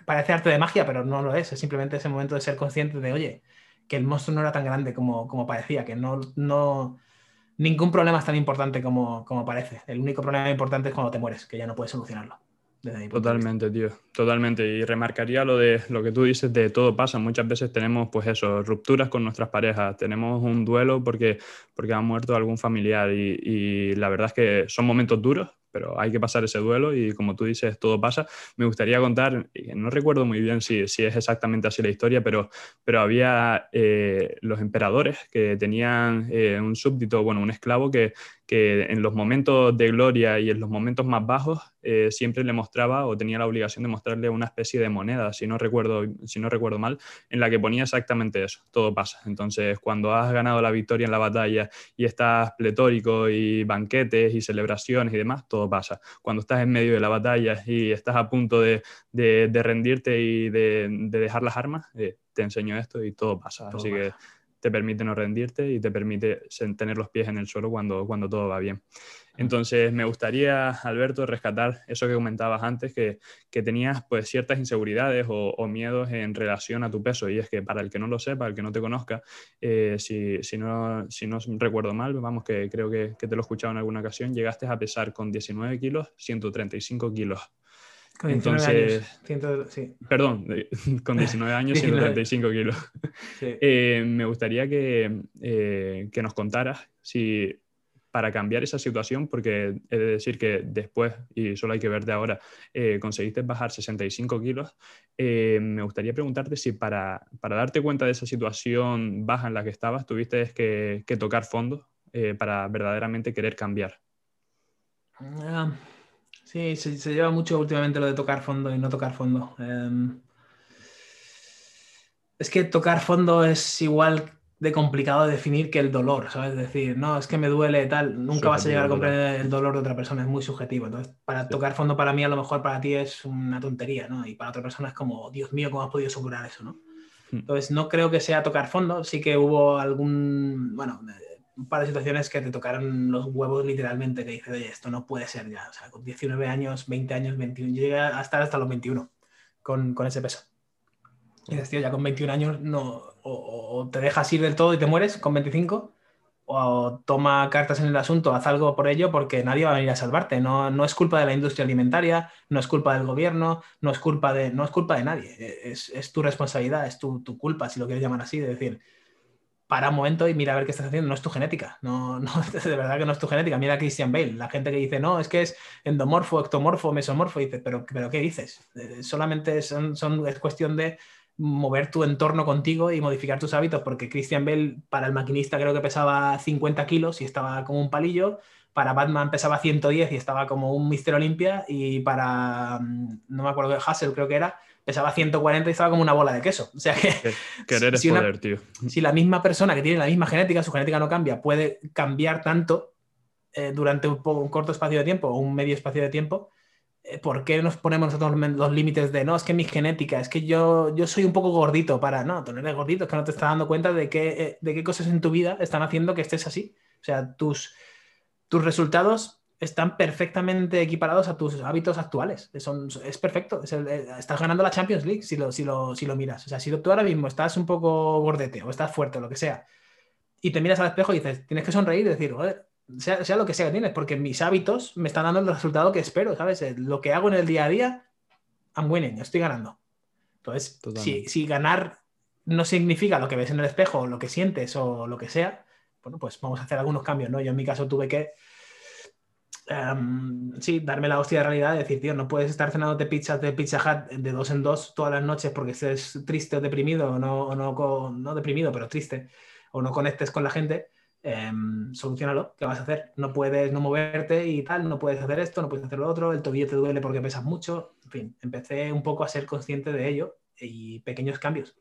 Parece arte de magia, pero no lo es, es simplemente ese momento de ser consciente de, oye, que el monstruo no era tan grande como, como parecía, que no, no... Ningún problema es tan importante como, como parece. El único problema importante es cuando te mueres, que ya no puedes solucionarlo. Totalmente, tío, totalmente. Y remarcaría lo de lo que tú dices de todo pasa. Muchas veces tenemos, pues eso, rupturas con nuestras parejas, tenemos un duelo porque, porque ha muerto algún familiar y, y la verdad es que son momentos duros, pero hay que pasar ese duelo y como tú dices, todo pasa. Me gustaría contar, no recuerdo muy bien si, si es exactamente así la historia, pero, pero había eh, los emperadores que tenían eh, un súbdito, bueno, un esclavo que, que en los momentos de gloria y en los momentos más bajos eh, siempre le mostraba o tenía la obligación de mostrarle una especie de moneda, si no, recuerdo, si no recuerdo mal, en la que ponía exactamente eso, todo pasa. Entonces, cuando has ganado la victoria en la batalla y estás pletórico y banquetes y celebraciones y demás, todo pasa. Cuando estás en medio de la batalla y estás a punto de, de, rendirte y de, de, dejar las armas, eh, te enseño esto y todo pasa. Así que te permite no rendirte y te permite tener los pies en el suelo cuando, cuando todo va bien. Entonces, me gustaría, Alberto, rescatar eso que comentabas antes, que, que tenías pues ciertas inseguridades o, miedos en relación a tu peso. Y es que para el que no lo sepa, el que no te conozca, eh, si, si, no, si no recuerdo mal, vamos, que creo que, que te lo he escuchado en alguna ocasión, llegaste a pesar con 19 kilos, 135 kilos. Entonces, sí. Perdón, con 19 años, 135 kilos. Eh, me gustaría que, eh, que, nos contaras si para cambiar esa situación, porque he de decir que después, y solo hay que ver de ahora, eh, conseguiste bajar 65 kilos, me gustaría preguntarte si para, para, darte cuenta de esa situación baja en la que estabas, tuviste que, que tocar fondo para verdaderamente querer cambiar. Ah, Sí, se, lleva mucho últimamente lo de tocar fondo y no tocar fondo. Em, es que tocar fondo es igual de complicado de definir que el dolor, ¿sabes? Es decir, no, es que me duele tal, nunca vas a llegar a comprender el dolor de otra persona, es muy subjetivo. Entonces, para tocar fondo para mí a lo mejor para ti es una tontería, ¿no? Y para otra persona es como, Dios mío, ¿cómo has podido superar eso, ¿no? Hmm. Entonces, no creo que sea tocar fondo, sí que hubo algún, bueno, un par de situaciones que te tocaron los huevos literalmente, que dices, oye, esto no puede ser ya. O sea, con 19 años, 20 años, 21, yo llegué a estar hasta los 21 con, con ese peso. Y dices, tío, ya con 21 años no, o, te dejas ir del todo y te mueres con 25, o toma cartas en el asunto, haz algo por ello porque nadie va a venir a salvarte. No, no es culpa de la industria alimentaria, no es culpa del gobierno, no es culpa de, no es culpa de nadie. Es, es tu responsabilidad, es tu, tu culpa, si lo quieres llamar así, de decir, para un momento y mira a ver qué estás haciendo. No es tu genética. No, no, de verdad que no es tu genética. Mira a Christian Bale. La gente que dice, no, es que es endomorfo, ectomorfo, mesomorfo. Y dice, pero, pero ¿qué dices? Eh, solamente son, son, es cuestión de mover tu entorno contigo y modificar tus hábitos, porque Christian Bale, para el maquinista, creo que pesaba 50 kilos y estaba como un palillo. Para Batman pesaba 110 y estaba como un Mister Olympia. Y para, mm, no me acuerdo de Hassel, creo que era, pesaba 140 y estaba como una bola de queso. O sea que. Querer si, es poder, tío. Si la misma persona que tiene la misma genética, su genética no cambia, puede cambiar tanto eh, durante un, un, corto espacio de tiempo o un medio espacio de tiempo, ¿por qué nos ponemos nosotros los límites de no, es que mi genética, es que yo, yo soy un poco gordito para. No, tú no gordito, es que no te estás dando cuenta de qué, eh, de qué cosas en tu vida están haciendo que estés así. O sea, tus, tus resultados están perfectamente equiparados a tus hábitos actuales. es perfecto. Eh, estás ganando la Champions League si lo, si, si lo miras. O sea, si tú ahora mismo estás un poco gordete o estás fuerte o lo que sea, y te miras al espejo y dices, tienes que sonreír y decir, joder, sea, lo que sea que tienes, porque mis hábitos me están dando el resultado que espero, ¿sabes? Eh, lo que hago en el día a día, I'm winning, estoy ganando. Entonces, si, si, ganar no significa lo que ves en el espejo, lo que sientes o lo que sea, bueno, pues vamos a hacer algunos cambios, ¿no? Yo en mi caso tuve que, em, sí, darme la hostia de realidad y decir, tío, no puedes estar cenándote pizzas de Pizza Hut de dos en dos todas las noches porque estés triste o deprimido, o no, o no, no deprimido, pero triste, o no conectes con la gente eh, solucionalo, ¿qué vas a hacer? No puedes no moverte y tal, no puedes hacer esto, no puedes hacer lo otro, el tobillo te duele porque pesas mucho, en fin, empecé un poco a ser consciente de ello y pequeños cambios.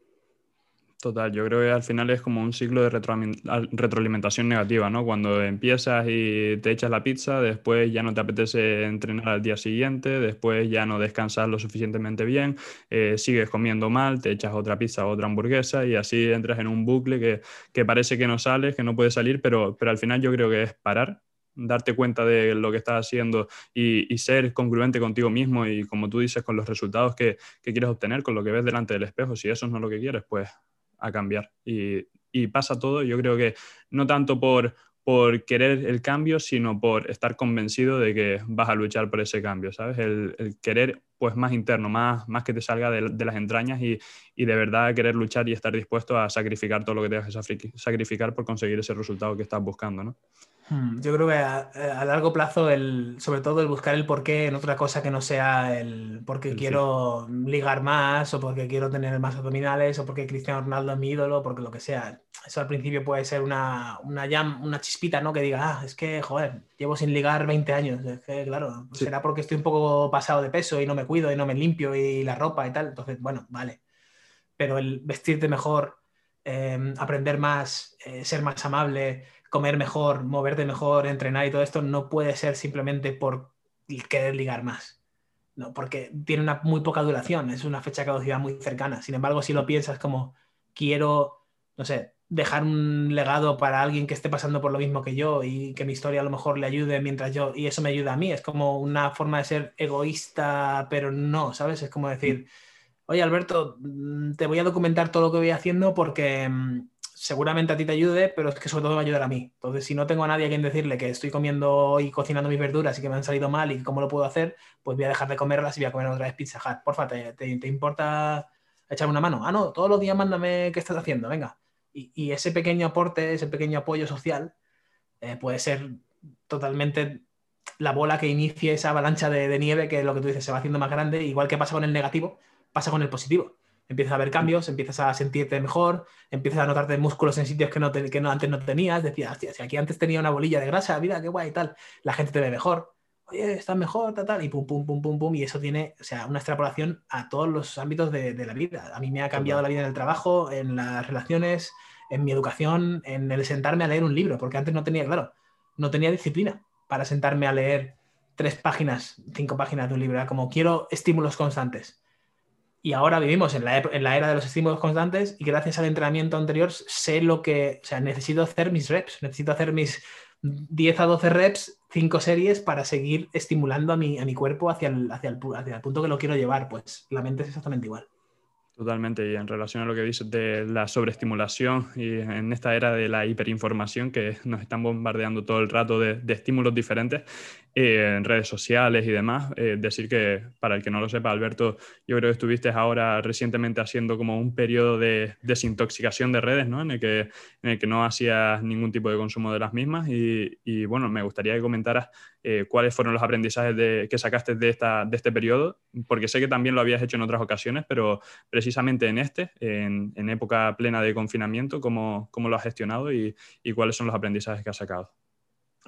Total, yo creo que al final es como un ciclo de retroalimentación negativa, ¿no? Cuando empiezas y te echas la pizza, después ya no te apetece entrenar al día siguiente, después ya no descansas lo suficientemente bien, eh, sigues comiendo mal, te echas otra pizza, otra hamburguesa y así entras en un bucle que, que parece que no sales, que no puedes salir, pero, pero al final yo creo que es parar, darte cuenta de lo que estás haciendo y, ser congruente contigo mismo y como tú dices, con los resultados que, que, quieres obtener, con lo que ves delante del espejo. Si eso no es lo que quieres, pues a cambiar. Y, pasa todo, yo creo que no tanto por, por querer el cambio, sino por estar convencido de que vas a luchar por ese cambio, ¿sabes? El, querer pues más interno, más, más que te salga de, las entrañas y, y, de verdad querer luchar y estar dispuesto a sacrificar todo lo que tengas que sacrificar por conseguir ese resultado que estás buscando, ¿no? Hmm, yo creo que a, largo plazo, el, sobre todo el buscar el porqué en otra cosa que no sea el porque quiero ligar más o porque quiero tener más abdominales o porque Cristiano Ronaldo es mi ídolo, porque lo que sea. Eso al principio puede ser una, una, una chispita, ¿no? Que diga, ah, es que, joder, llevo sin ligar 20 años. Es que, claro, será porque estoy un poco pasado de peso y no me cuido y no me limpio y la ropa y tal. Entonces, bueno, vale. Pero el vestirte mejor, em, aprender más, eh, ser más amable comer mejor, moverte mejor, entrenar y todo esto no puede ser simplemente por querer ligar más. No, porque tiene una muy poca duración, es una fecha de caducidad muy cercana. Sin embargo, si lo piensas como quiero, no sé, dejar un legado para alguien que esté pasando por lo mismo que yo y que mi historia a lo mejor le ayude mientras yo, y eso me ayuda a mí, es como una forma de ser egoísta, pero no, ¿sabes? Es como decir, oye Alberto, mm, te voy a documentar todo lo que voy haciendo porque mm, seguramente a ti te ayude, pero es que sobre todo me va a ayudar a mí. Entonces, si no tengo a nadie a quien decirle que estoy comiendo y cocinando mis verduras y que me han salido mal y cómo lo puedo hacer, pues voy a dejar de comerlas y voy a comer otra vez Pizza Hut. Porfa, ¿te, te, importa echar una mano? Ah, no, todos los días mándame qué estás haciendo, venga. Y, ese pequeño aporte, ese pequeño apoyo social eh, puede ser totalmente la bola que inicie esa avalancha de, de nieve que lo que tú dices se va haciendo más grande, igual que pasa con el negativo, pasa con el positivo empiezas a ver cambios, empiezas a sentirte mejor, empiezas a notarte músculos en sitios que, no, que no, antes no tenías, decías, hostia, si aquí antes tenía una bolilla de grasa, mira qué guay y tal, la gente te ve mejor, oye, estás mejor, tal, tal, y pum, pum, pum, pum, pum, y eso tiene, o sea, una extrapolación a todos los ámbitos de, de la vida. A mí me ha cambiado la vida en el trabajo, en las relaciones, en mi educación, en el sentarme a leer un libro, porque antes no tenía, claro, no tenía disciplina para sentarme a leer tres páginas, cinco páginas de un libro, era como quiero estímulos constantes y ahora vivimos en la, en la, era de los estímulos constantes y gracias al entrenamiento anterior sé lo que, o sea, necesito hacer mis reps, necesito hacer mis 10 a 12 reps, 5 series para seguir estimulando a mi, a mi cuerpo hacia el, hacia, el, hacia el punto que lo quiero llevar. Pues la mente es exactamente igual. Totalmente, y en relación a lo que dices de la sobreestimulación y en esta era de la hiperinformación que nos están bombardeando todo el rato de, de estímulos diferentes, eh, en redes sociales y demás. Eh, decir que, para el que no lo sepa, Alberto, yo creo que estuviste ahora recientemente haciendo como un periodo de desintoxicación de redes, ¿no? En el que, en el que no hacías ningún tipo de consumo de las mismas. Y, y bueno, me gustaría que comentaras eh, cuáles fueron los aprendizajes de, que sacaste de, esta, de este periodo, porque sé que también lo habías hecho en otras ocasiones, pero precisamente en este, en, en época plena de confinamiento, ¿cómo, cómo lo has gestionado y, y cuáles son los aprendizajes que has sacado?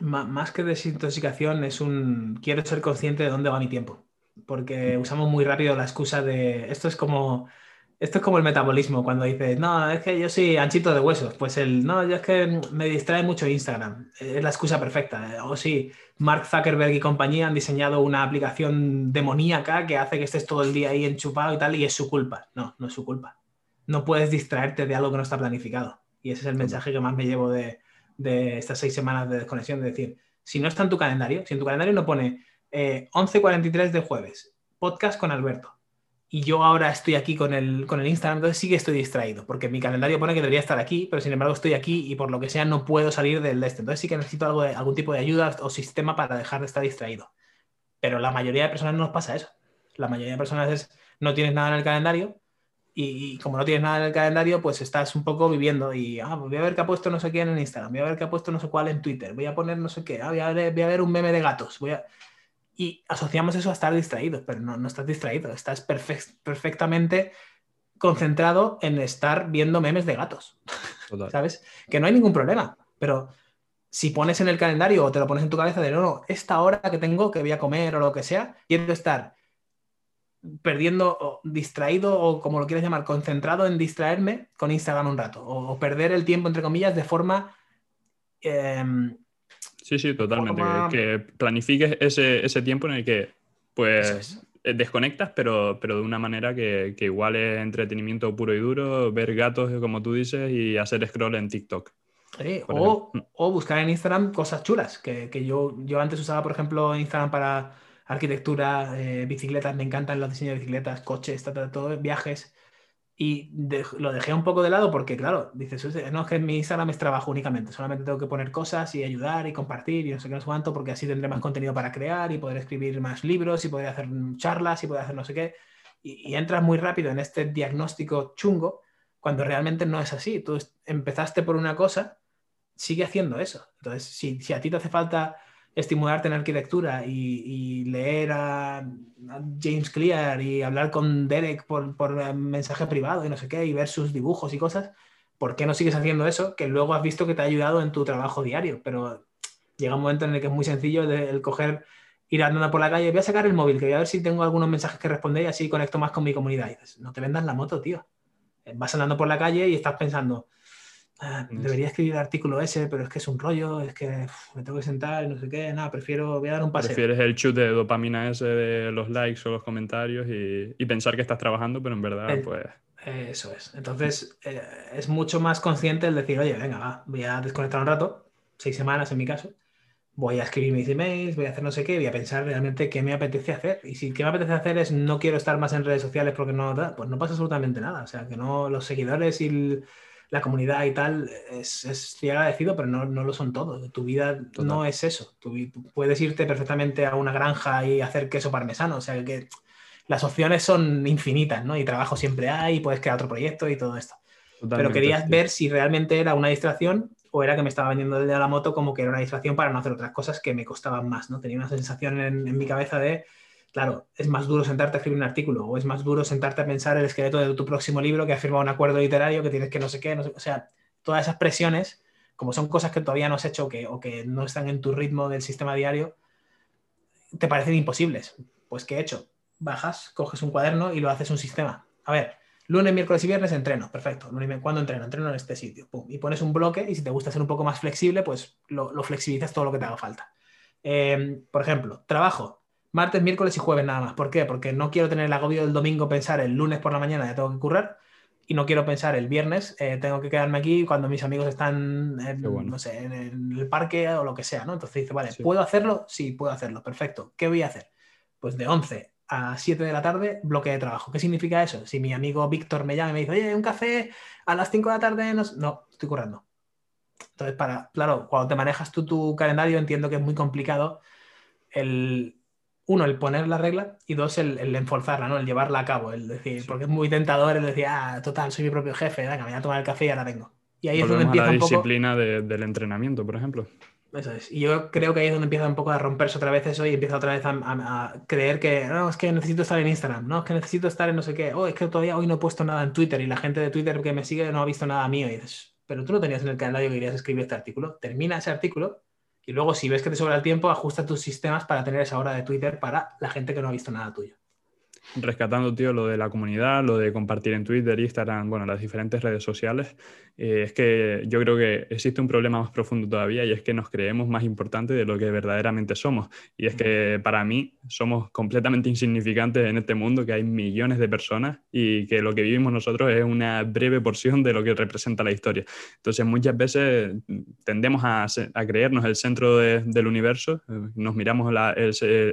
Más que desintoxicación, es un quiero ser consciente de dónde va mi tiempo. Porque usamos muy rápido la excusa de esto es como esto es como el metabolismo, cuando dices, no, es que yo soy anchito de huesos. Pues el, no, yo es que me distrae mucho Instagram. Es la excusa perfecta. O sí, Mark Zuckerberg y compañía han diseñado una aplicación demoníaca que hace que estés todo el día ahí enchupado y tal, y es su culpa. No, no es su culpa. No puedes distraerte de algo que no está planificado. Y ese es el mensaje que más me llevo de, de estas seis semanas de desconexión, de decir, si no está en tu calendario, si en tu calendario no pone 11.43 eh, de jueves, podcast con Alberto, y yo ahora estoy aquí con el, con el Instagram, entonces sí que estoy distraído, porque mi calendario pone que debería estar aquí, pero sin embargo estoy aquí y por lo que sea no puedo salir del este. Entonces sí que necesito algo de, algún tipo de ayuda o sistema para dejar de estar distraído. Pero la mayoría de personas no nos pasa eso. La mayoría de personas es no tienes nada en el calendario y, como no tienes nada en el calendario, pues estás un poco viviendo y ah, pues voy a ver qué ha puesto no sé quién en Instagram, voy a ver qué ha puesto no sé cuál en Twitter, voy a poner no sé qué, ah, voy, a ver, voy a ver un meme de gatos, voy a y asociamos eso a estar distraído, pero no, no estás distraído, estás perfectamente concentrado en estar viendo memes de gatos, ¿sabes? Que no hay ningún problema, pero si pones en el calendario o te lo pones en tu cabeza de no, no, esta hora que tengo que voy a comer o lo que sea, quiero estar perdiendo o distraído o como lo quieras llamar, concentrado en distraerme con Instagram un rato o, perder el tiempo, entre comillas, de forma em, Sí, sí, totalmente. Que, planifiques ese, tiempo en el que pues eh, desconectas, pero, pero de una manera que, igual es entretenimiento puro y duro, ver gatos, como tú dices, y hacer scroll en TikTok. o, buscar en Instagram cosas chulas, que, yo, yo antes usaba, por ejemplo, Instagram para arquitectura, eh, bicicletas, me encantan los diseños de bicicletas, coches, todo, viajes. Y lo dejé un poco de lado porque, claro, dices, no es que mi Instagram es trabajo únicamente, solamente tengo que poner cosas y ayudar y compartir y no sé qué, no sé cuánto, porque así tendré más contenido para crear y poder escribir más libros y poder hacer charlas y poder hacer no sé qué. Y, entras muy rápido en este diagnóstico chungo cuando realmente no es así. Tú empezaste por una cosa, sigue haciendo eso. Entonces, si a ti te hace falta estimularte en arquitectura y, leer a, James Clear y hablar con Derek por, por, mensaje privado y no sé qué, y ver sus dibujos y cosas, ¿por qué no sigues haciendo eso? Que luego has visto que te ha ayudado en tu trabajo diario, pero llega un momento en el que es muy sencillo el, coger, ir andando por la calle, voy a sacar el móvil, que voy a ver si tengo algunos mensajes que responder y así conecto más con mi comunidad. no te vendas la moto, tío. Vas andando por la calle y estás pensando, Ah, debería escribir el artículo ese, pero es que es un rollo, es que me tengo que sentar y no sé qué, nada, prefiero, voy a dar un paseo. Prefieres el chute de dopamina ese de los likes o los comentarios y, pensar que estás trabajando, pero en verdad, pues... Eso es. Entonces, eh, es mucho más consciente el decir, oye, venga, voy a desconectar un rato, seis semanas en mi caso, voy a escribir mis emails, voy a hacer no sé qué, voy a pensar realmente qué me apetece hacer. Y si qué me apetece hacer es no quiero estar más en redes sociales porque no, pues no pasa absolutamente nada. O sea, que no los seguidores y... El, la comunidad y tal es, es agradecido, pero no, no, lo son todos. Tu vida no es eso. Tú, puedes irte perfectamente a una granja y hacer queso parmesano. O sea que las opciones son infinitas, ¿no? Y trabajo siempre hay, puedes crear otro proyecto y todo esto. pero querías ver si realmente era una distracción o era que me estaba vendiendo de la moto como que era una distracción para no hacer otras cosas que me costaban más, ¿no? Tenía una sensación en, en mi cabeza de claro, es más duro sentarte a escribir un artículo o es más duro sentarte a pensar el esqueleto de tu próximo libro que ha firmado un acuerdo literario que tienes que no sé qué, o sea, todas esas presiones, como son cosas que todavía no has hecho o que no están en tu ritmo del sistema diario, te parecen imposibles. Pues ¿qué he hecho? Bajas, coges un cuaderno y lo haces un sistema. A ver, lunes, miércoles y viernes entreno, perfecto. ¿Cuándo entreno? Entreno en este sitio. Y pones un bloque y si te gusta ser un poco más flexible, pues lo, flexibilizas todo lo que te haga falta. Eh, por ejemplo, trabajo, martes, miércoles y jueves nada más. ¿Por qué? Porque no quiero tener el agobio del domingo pensar el lunes por la mañana ya tengo que currar y no quiero pensar el viernes eh, tengo que quedarme aquí cuando mis amigos están en, no sé, en el parque o lo que sea, ¿no? Entonces dice, vale, ¿puedo hacerlo? Sí, puedo hacerlo, perfecto. ¿Qué voy a hacer? Pues de 11 a 7 de la tarde, bloque de trabajo. ¿Qué significa eso? Si mi amigo Víctor me llama y me dice, oye, un café a las 5 de la tarde, no, no estoy currando. Entonces, para, claro, cuando te manejas tú tu calendario, entiendo que es muy complicado el, uno, el poner la regla y dos, el, el enforzarla, ¿no? El llevarla a cabo, el decir, porque es muy tentador el decir, ah, total, soy mi propio jefe, venga, me voy a tomar el café y ahora vengo. Y ahí es donde empieza la un poco... disciplina del entrenamiento, por ejemplo. Eso es. Y yo creo que ahí es donde empieza un poco a romperse otra vez eso y empieza otra vez a, creer que no, es que necesito estar en Instagram, no, es que necesito estar en no sé qué, oh, es que todavía hoy no he puesto nada en Twitter y la gente de Twitter que me sigue no ha visto nada mío. Y dices, pero tú no tenías en el calendario que querías escribir este artículo. Termina ese artículo y luego, si ves que te sobra el tiempo, ajusta tus sistemas para tener esa hora de Twitter para la gente que no ha visto nada tuyo. Rescatando, tío, lo de la comunidad, lo de compartir en Twitter, Instagram, bueno, las diferentes redes sociales, eh, es que yo creo que existe un problema más profundo todavía y es que nos creemos más importantes de lo que verdaderamente somos. Y es que para mí somos completamente insignificantes en este mundo, que hay millones de personas y que lo que vivimos nosotros es una breve porción de lo que representa la historia. Entonces muchas veces tendemos a, a creernos el centro del universo, eh, nos miramos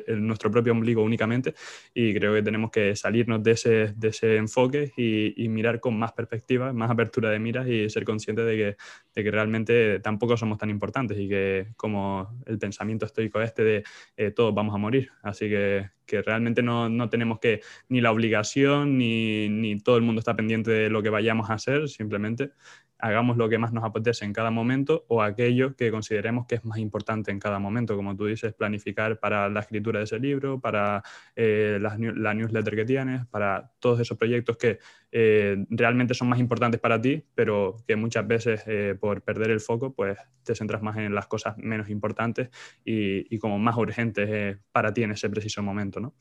nuestro propio ombligo únicamente y creo que tenemos que salirnos de ese, de ese enfoque y, mirar con más perspectiva, más apertura de miras y ser conscientes de que, de que realmente tampoco somos tan importantes y que como el pensamiento estoico este de eh, todos vamos a morir. Así que, que realmente no, no, tenemos que ni la obligación ni, ni todo el mundo está pendiente de lo que vayamos a hacer, simplemente hagamos lo que más nos apetece en cada momento o aquello que consideremos que es más importante en cada momento, como tú dices, planificar para la escritura de ese libro, para eh, la, newsletter que tienes, para todos esos proyectos que eh, realmente son más importantes para ti, pero que muchas veces eh, por perder el foco, pues te centras más en las cosas menos importantes y, y como más urgentes para ti en ese preciso momento, ¿no?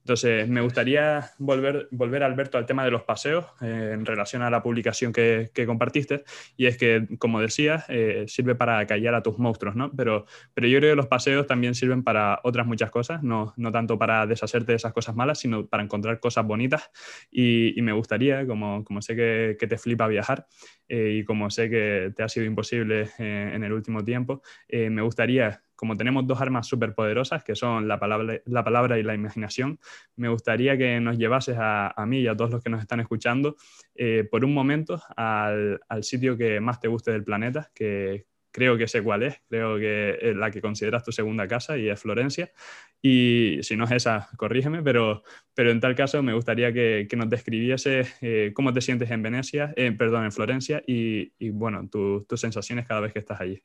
Entonces, me gustaría volver, volver Alberto, al tema de los paseos eh, en relación a la publicación que, compartiste. Y es que, como decías, eh, sirve para callar a tus monstruos, ¿no? Pero, pero yo creo que los paseos también sirven para otras muchas cosas, no, no tanto para deshacerte de esas cosas malas, sino para encontrar cosas bonitas. Y, me gustaría, como, como sé que, te flipa viajar eh, y como sé que te ha sido imposible en el último tiempo, me gustaría como tenemos dos armas súper poderosas, que son la palabra, la palabra y la imaginación, me gustaría que nos llevases a, mí y a todos los que nos están escuchando eh, por un momento al, sitio que más te guste del planeta, que creo que sé cuál es, creo que es la que consideras tu segunda casa y es Florencia. Y si no es esa, corrígeme, pero, pero en tal caso me gustaría que, nos describiese eh, cómo te sientes en Venecia, eh, perdón, en Florencia y, bueno, tus sensaciones cada vez que estás allí.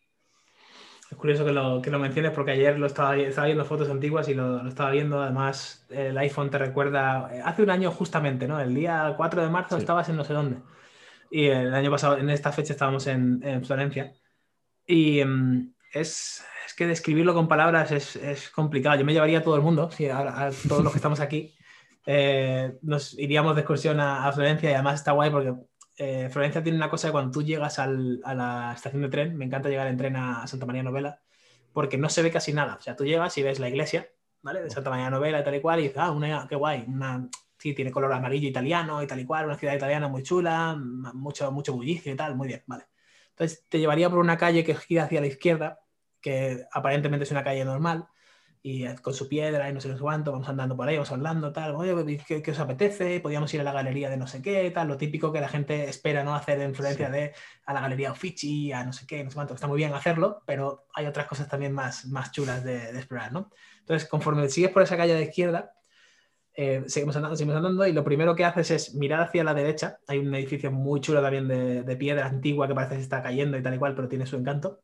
Es curioso que lo, que lo menciones porque ayer lo estaba, estaba viendo fotos antiguas y lo, lo, estaba viendo. Además, el iPhone te recuerda. Eh, hace un año, justamente, ¿no? El día 4 de marzo estabas en no sé dónde. Y el año pasado, en esta fecha, estábamos en, en Florencia. Y mm, es, es, que describirlo con palabras es, es, complicado. Yo me llevaría a todo el mundo, sí, a, todos los que estamos aquí. Eh, nos iríamos de excursión a, a Florencia y además está guay porque eh, Florencia tiene una cosa que cuando tú llegas a la estación de tren, me encanta llegar en tren a Santa María Novela, porque no se ve casi nada. O sea, tú llegas y ves la iglesia, ¿vale? De Santa María Novela y tal y cual, y dices, ah, una, qué guay, una, sí, tiene color amarillo italiano y tal y cual, una ciudad italiana muy chula, mucho, mucho bullicio y tal, muy bien, ¿vale? Entonces te llevaría por una calle que gira hacia la izquierda, que aparentemente es una calle normal, y con su piedra y no sé cuánto, vamos andando por ahí, vamos hablando, tal, oye, ¿qué, os apetece? Podríamos ir a la galería de no sé qué, tal, lo típico que la gente espera, ¿no? Hacer de influencia de a la galería Uffizi, a no sé qué, no sé cuánto, está muy bien hacerlo, pero hay otras cosas también más, más chulas de, explorar, ¿no? Entonces, conforme sigues por esa calle de izquierda, eh, seguimos andando, seguimos andando, y lo primero que haces es mirar hacia la derecha, hay un edificio muy chulo también de, de piedra antigua que parece que está cayendo y tal y cual, pero tiene su encanto,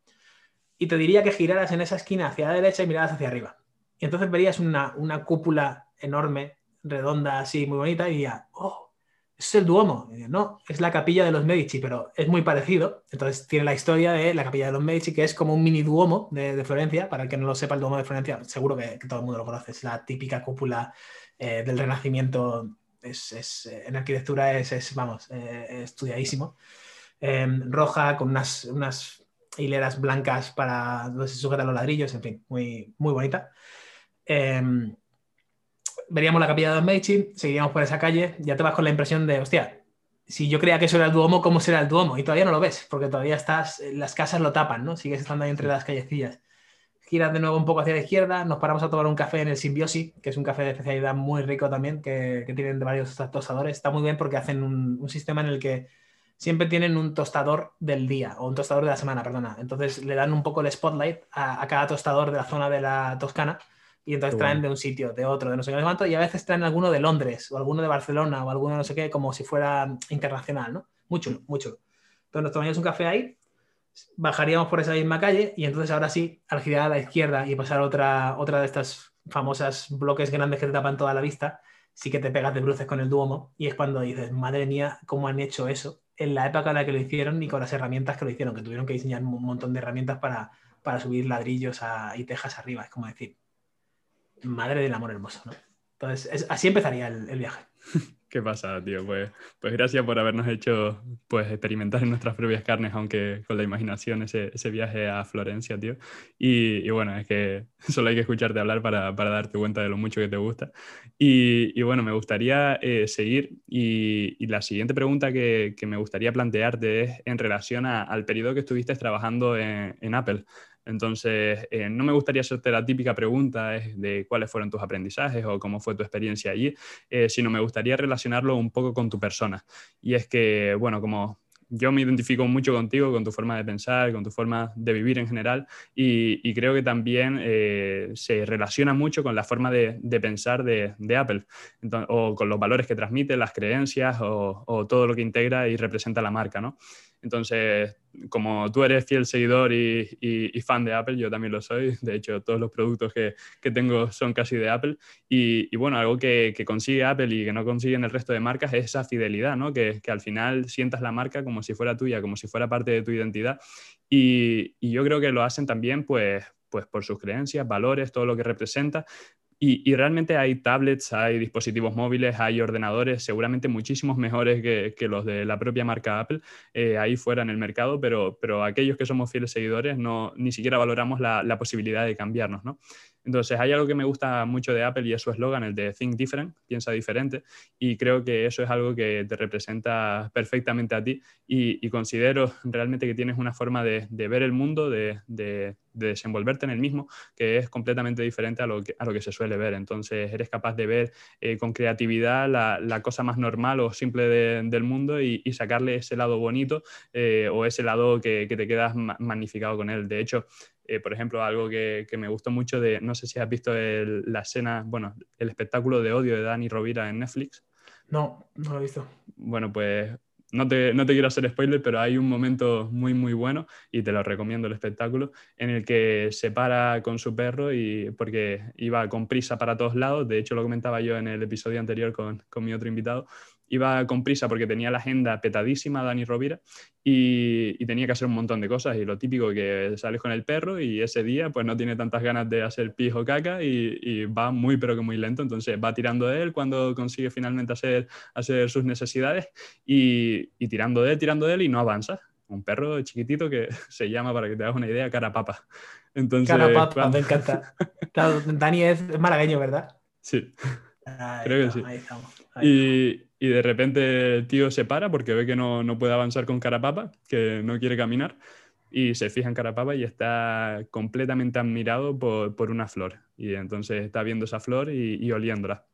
y te diría que giraras en esa esquina hacia la derecha y miraras hacia arriba y entonces verías una, una cúpula enorme, redonda, así, muy bonita, y diría, oh, es el Duomo. no, es la capilla de los Medici, pero es muy parecido. Entonces tiene la historia de la capilla de los Medici, que es como un mini Duomo de, Florencia. Para el que no lo sepa, el Duomo de Florencia, seguro que, todo el mundo lo conoce. Es la típica cúpula eh, del Renacimiento. Es, es, eh, en arquitectura es, es vamos, eh, estudiadísimo. Em, roja, con unas, unas hileras blancas para donde se sujetan los ladrillos, en fin, muy, muy bonita. Em, veríamos la capilla de Don Medici, seguiríamos por esa calle, ya te vas con la impresión de, hostia, si yo creía que eso era el Duomo, ¿cómo será el Duomo? Y todavía no lo ves, porque todavía estás, las casas lo tapan, ¿no? Sigues estando ahí entre las callecillas. Giras de nuevo un poco hacia la izquierda, nos paramos a tomar un café en el Symbiosi, que es un café de especialidad muy rico también, que, tienen de varios tostadores. Está muy bien porque hacen un, sistema en el que siempre tienen un tostador del día, o un tostador de la semana, perdona. Entonces le dan un poco el spotlight a cada tostador de la zona de la Toscana y entonces traen de un sitio, de otro, de no sé qué cuánto, y a veces traen alguno de Londres, o alguno de Barcelona, o alguno no sé qué, como si fuera internacional, ¿no? Mucho, mucho. Entonces nos tomaríamos un café ahí, bajaríamos por esa misma calle, y entonces ahora sí, al girar a la izquierda y pasar otra, otra de estas famosas bloques grandes que te tapan toda la vista, sí que te pegas de bruces con el Duomo, y es cuando dices, madre mía, ¿cómo han hecho eso? En la época en la que lo hicieron y con las herramientas que lo hicieron, que tuvieron que diseñar un montón de herramientas para, para subir ladrillos y tejas arriba, es como decir, madre del amor hermoso, ¿no? Entonces, así empezaría el viaje. Qué pasa, tío. Pues, pues gracias por habernos hecho pues, experimentar en nuestras propias carnes, aunque con la imaginación, ese, ese viaje a Florencia, tío. Y, bueno, es que solo hay que escucharte hablar para, para, darte cuenta de lo mucho que te gusta. Y, bueno, me gustaría eh, seguir. Y, la siguiente pregunta que, que, me gustaría plantearte es en relación al periodo que estuviste trabajando en Apple. Entonces, eh, no me gustaría hacerte la típica pregunta de cuáles fueron tus aprendizajes o cómo fue tu experiencia allí, eh, sino me gustaría relacionarlo un poco con tu persona. Y es que, bueno, como yo me identifico mucho contigo, con tu forma de pensar, con tu forma de vivir en general y, creo que también eh, se relaciona mucho con la forma de, pensar de, Apple o con los valores que transmite, las creencias o, o, todo lo que integra y representa la marca, ¿no? Entonces, como tú eres fiel seguidor y, fan de Apple, yo también lo soy. De hecho, todos los productos que, tengo son casi de Apple. Y, bueno, algo que, consigue Apple y que no consiguen el resto de marcas es esa fidelidad, ¿no? Que, al final sientas la marca como si fuera tuya, como si fuera parte de tu identidad. Y, y yo creo que lo hacen también, pues, pues por sus creencias, valores, todo lo que representa, y, realmente hay tablets, hay dispositivos móviles, hay ordenadores seguramente muchísimos mejores que, los de la propia marca Apple eh, ahí fuera en el mercado, pero, pero aquellos que somos fieles seguidores no, ni siquiera valoramos la, la posibilidad de cambiarnos. ¿no? Entonces, hay algo que me gusta mucho de Apple y es su eslogan, el de Think Different, piensa diferente, y creo que eso es algo que te representa perfectamente a ti y, considero realmente que tienes una forma de, ver el mundo, de, desenvolverte en el mismo, que es completamente diferente a lo que, a lo que se suele ver. Entonces, eres capaz de ver eh, con creatividad la, cosa más normal o simple del mundo y, sacarle ese lado bonito eh, o ese lado que, que te quedas magnificado con él. De hecho, eh, por ejemplo, algo que, me gustó mucho de, no sé si has visto la escena, bueno, el espectáculo de odio de Dani Rovira en Netflix. No, no lo he visto. Bueno, pues no te, no te, quiero hacer spoiler, pero hay un momento muy, muy bueno, y te lo recomiendo el espectáculo, en el que se para con su perro y porque iba con prisa para todos lados, de hecho lo comentaba yo en el episodio anterior con, con mi otro invitado, iba con prisa porque tenía la agenda petadísima, Dani Rovira, y, tenía que hacer un montón de cosas. Y lo típico que sales con el perro y ese día pues no tiene tantas ganas de hacer pis o caca y, va muy pero que muy lento. Entonces va tirando de él cuando consigue finalmente hacer, hacer sus necesidades y, tirando de él, tirando de él y no avanza. Un perro chiquitito que se llama, para que te hagas una idea, Carapapa. Entonces, Carapapa, me encanta. Dani es malagueño, ¿verdad? Sí. Creo que sí. Ahí estamos. y, y de repente el tío se para porque ve que no, no puede avanzar con Carapapa, que no quiere caminar, y se fija en Carapapa y está completamente admirado por, por una flor. Y entonces está viendo esa flor y, y oliéndola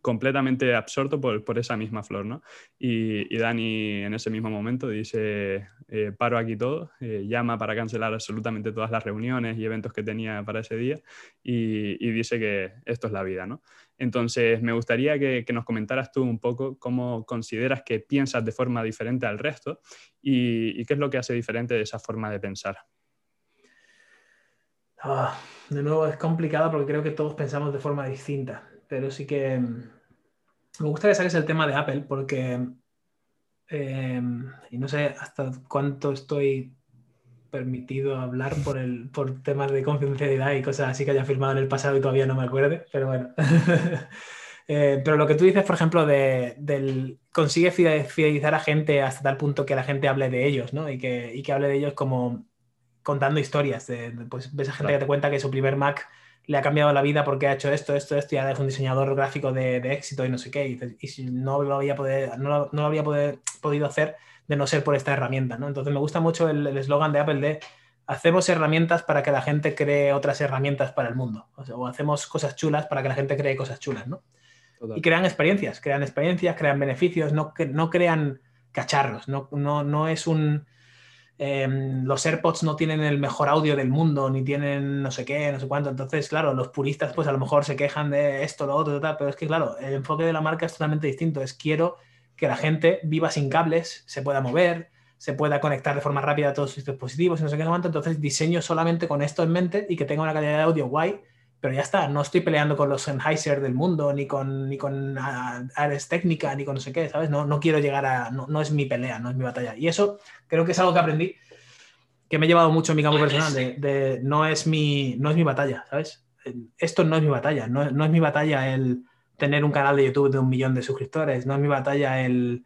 completamente absorto por, esa misma flor, ¿no? Y, Dani en ese mismo momento dice, eh, paro aquí todo, eh, llama para cancelar absolutamente todas las reuniones y eventos que tenía para ese día y, dice que esto es la vida, ¿no? Entonces, me gustaría que, nos comentaras tú un poco cómo consideras que piensas de forma diferente al resto y, qué es lo que hace diferente de esa forma de pensar. Ah, de nuevo, es complicado porque creo que todos pensamos de forma distinta pero sí que mm, me gustaría que saques el tema de Apple porque, em, y no sé hasta cuánto estoy permitido hablar por, el, por temas de confidencialidad y cosas así que haya firmado en el pasado y todavía no me acuerde, pero bueno. Eh, pero lo que tú dices, por ejemplo, de, del consigue fidelizar a gente hasta tal punto que la gente hable de ellos, ¿no? Y que, y que hable de ellos como contando historias. De, pues ves a gente que te cuenta que su primer Mac le ha cambiado la vida porque ha hecho esto, esto, esto, y ahora es un diseñador gráfico de, éxito y no sé qué. Y, si no lo había, poder, no, lo, había podido hacer de no ser por esta herramienta. ¿no? Entonces me gusta mucho el eslogan de Apple de hacemos herramientas para que la gente cree otras herramientas para el mundo. O, hacemos cosas chulas para que la gente cree cosas chulas. ¿no? Y crean experiencias, crean experiencias, crean beneficios, no, no crean cacharros. No, no, no es un Em, los AirPods no tienen el mejor audio del mundo, ni tienen no sé qué, no sé cuánto. Entonces, claro, los puristas pues a lo mejor se quejan de esto, lo otro, tal, pero es que, claro, el enfoque de la marca es totalmente distinto. Es quiero que la gente viva sin cables, se pueda mover, se pueda conectar de forma rápida a todos sus dispositivos y no sé qué, no cuánto. Entonces, diseño solamente con esto en mente y que tenga una calidad de audio guay pero ya está, no estoy peleando con los Sennheiser del mundo, ni con, ni con Ares Técnica, ni con no sé qué, ¿sabes? No, no quiero llegar a, no, no, es mi pelea, no es mi batalla. Y eso creo que es algo que aprendí, que me he llevado mucho en mi campo personal, de no, es mi, no es mi batalla, ¿sabes? esto no es mi batalla, no, no es mi batalla el tener un canal de YouTube de un millón de suscriptores, no es mi batalla el,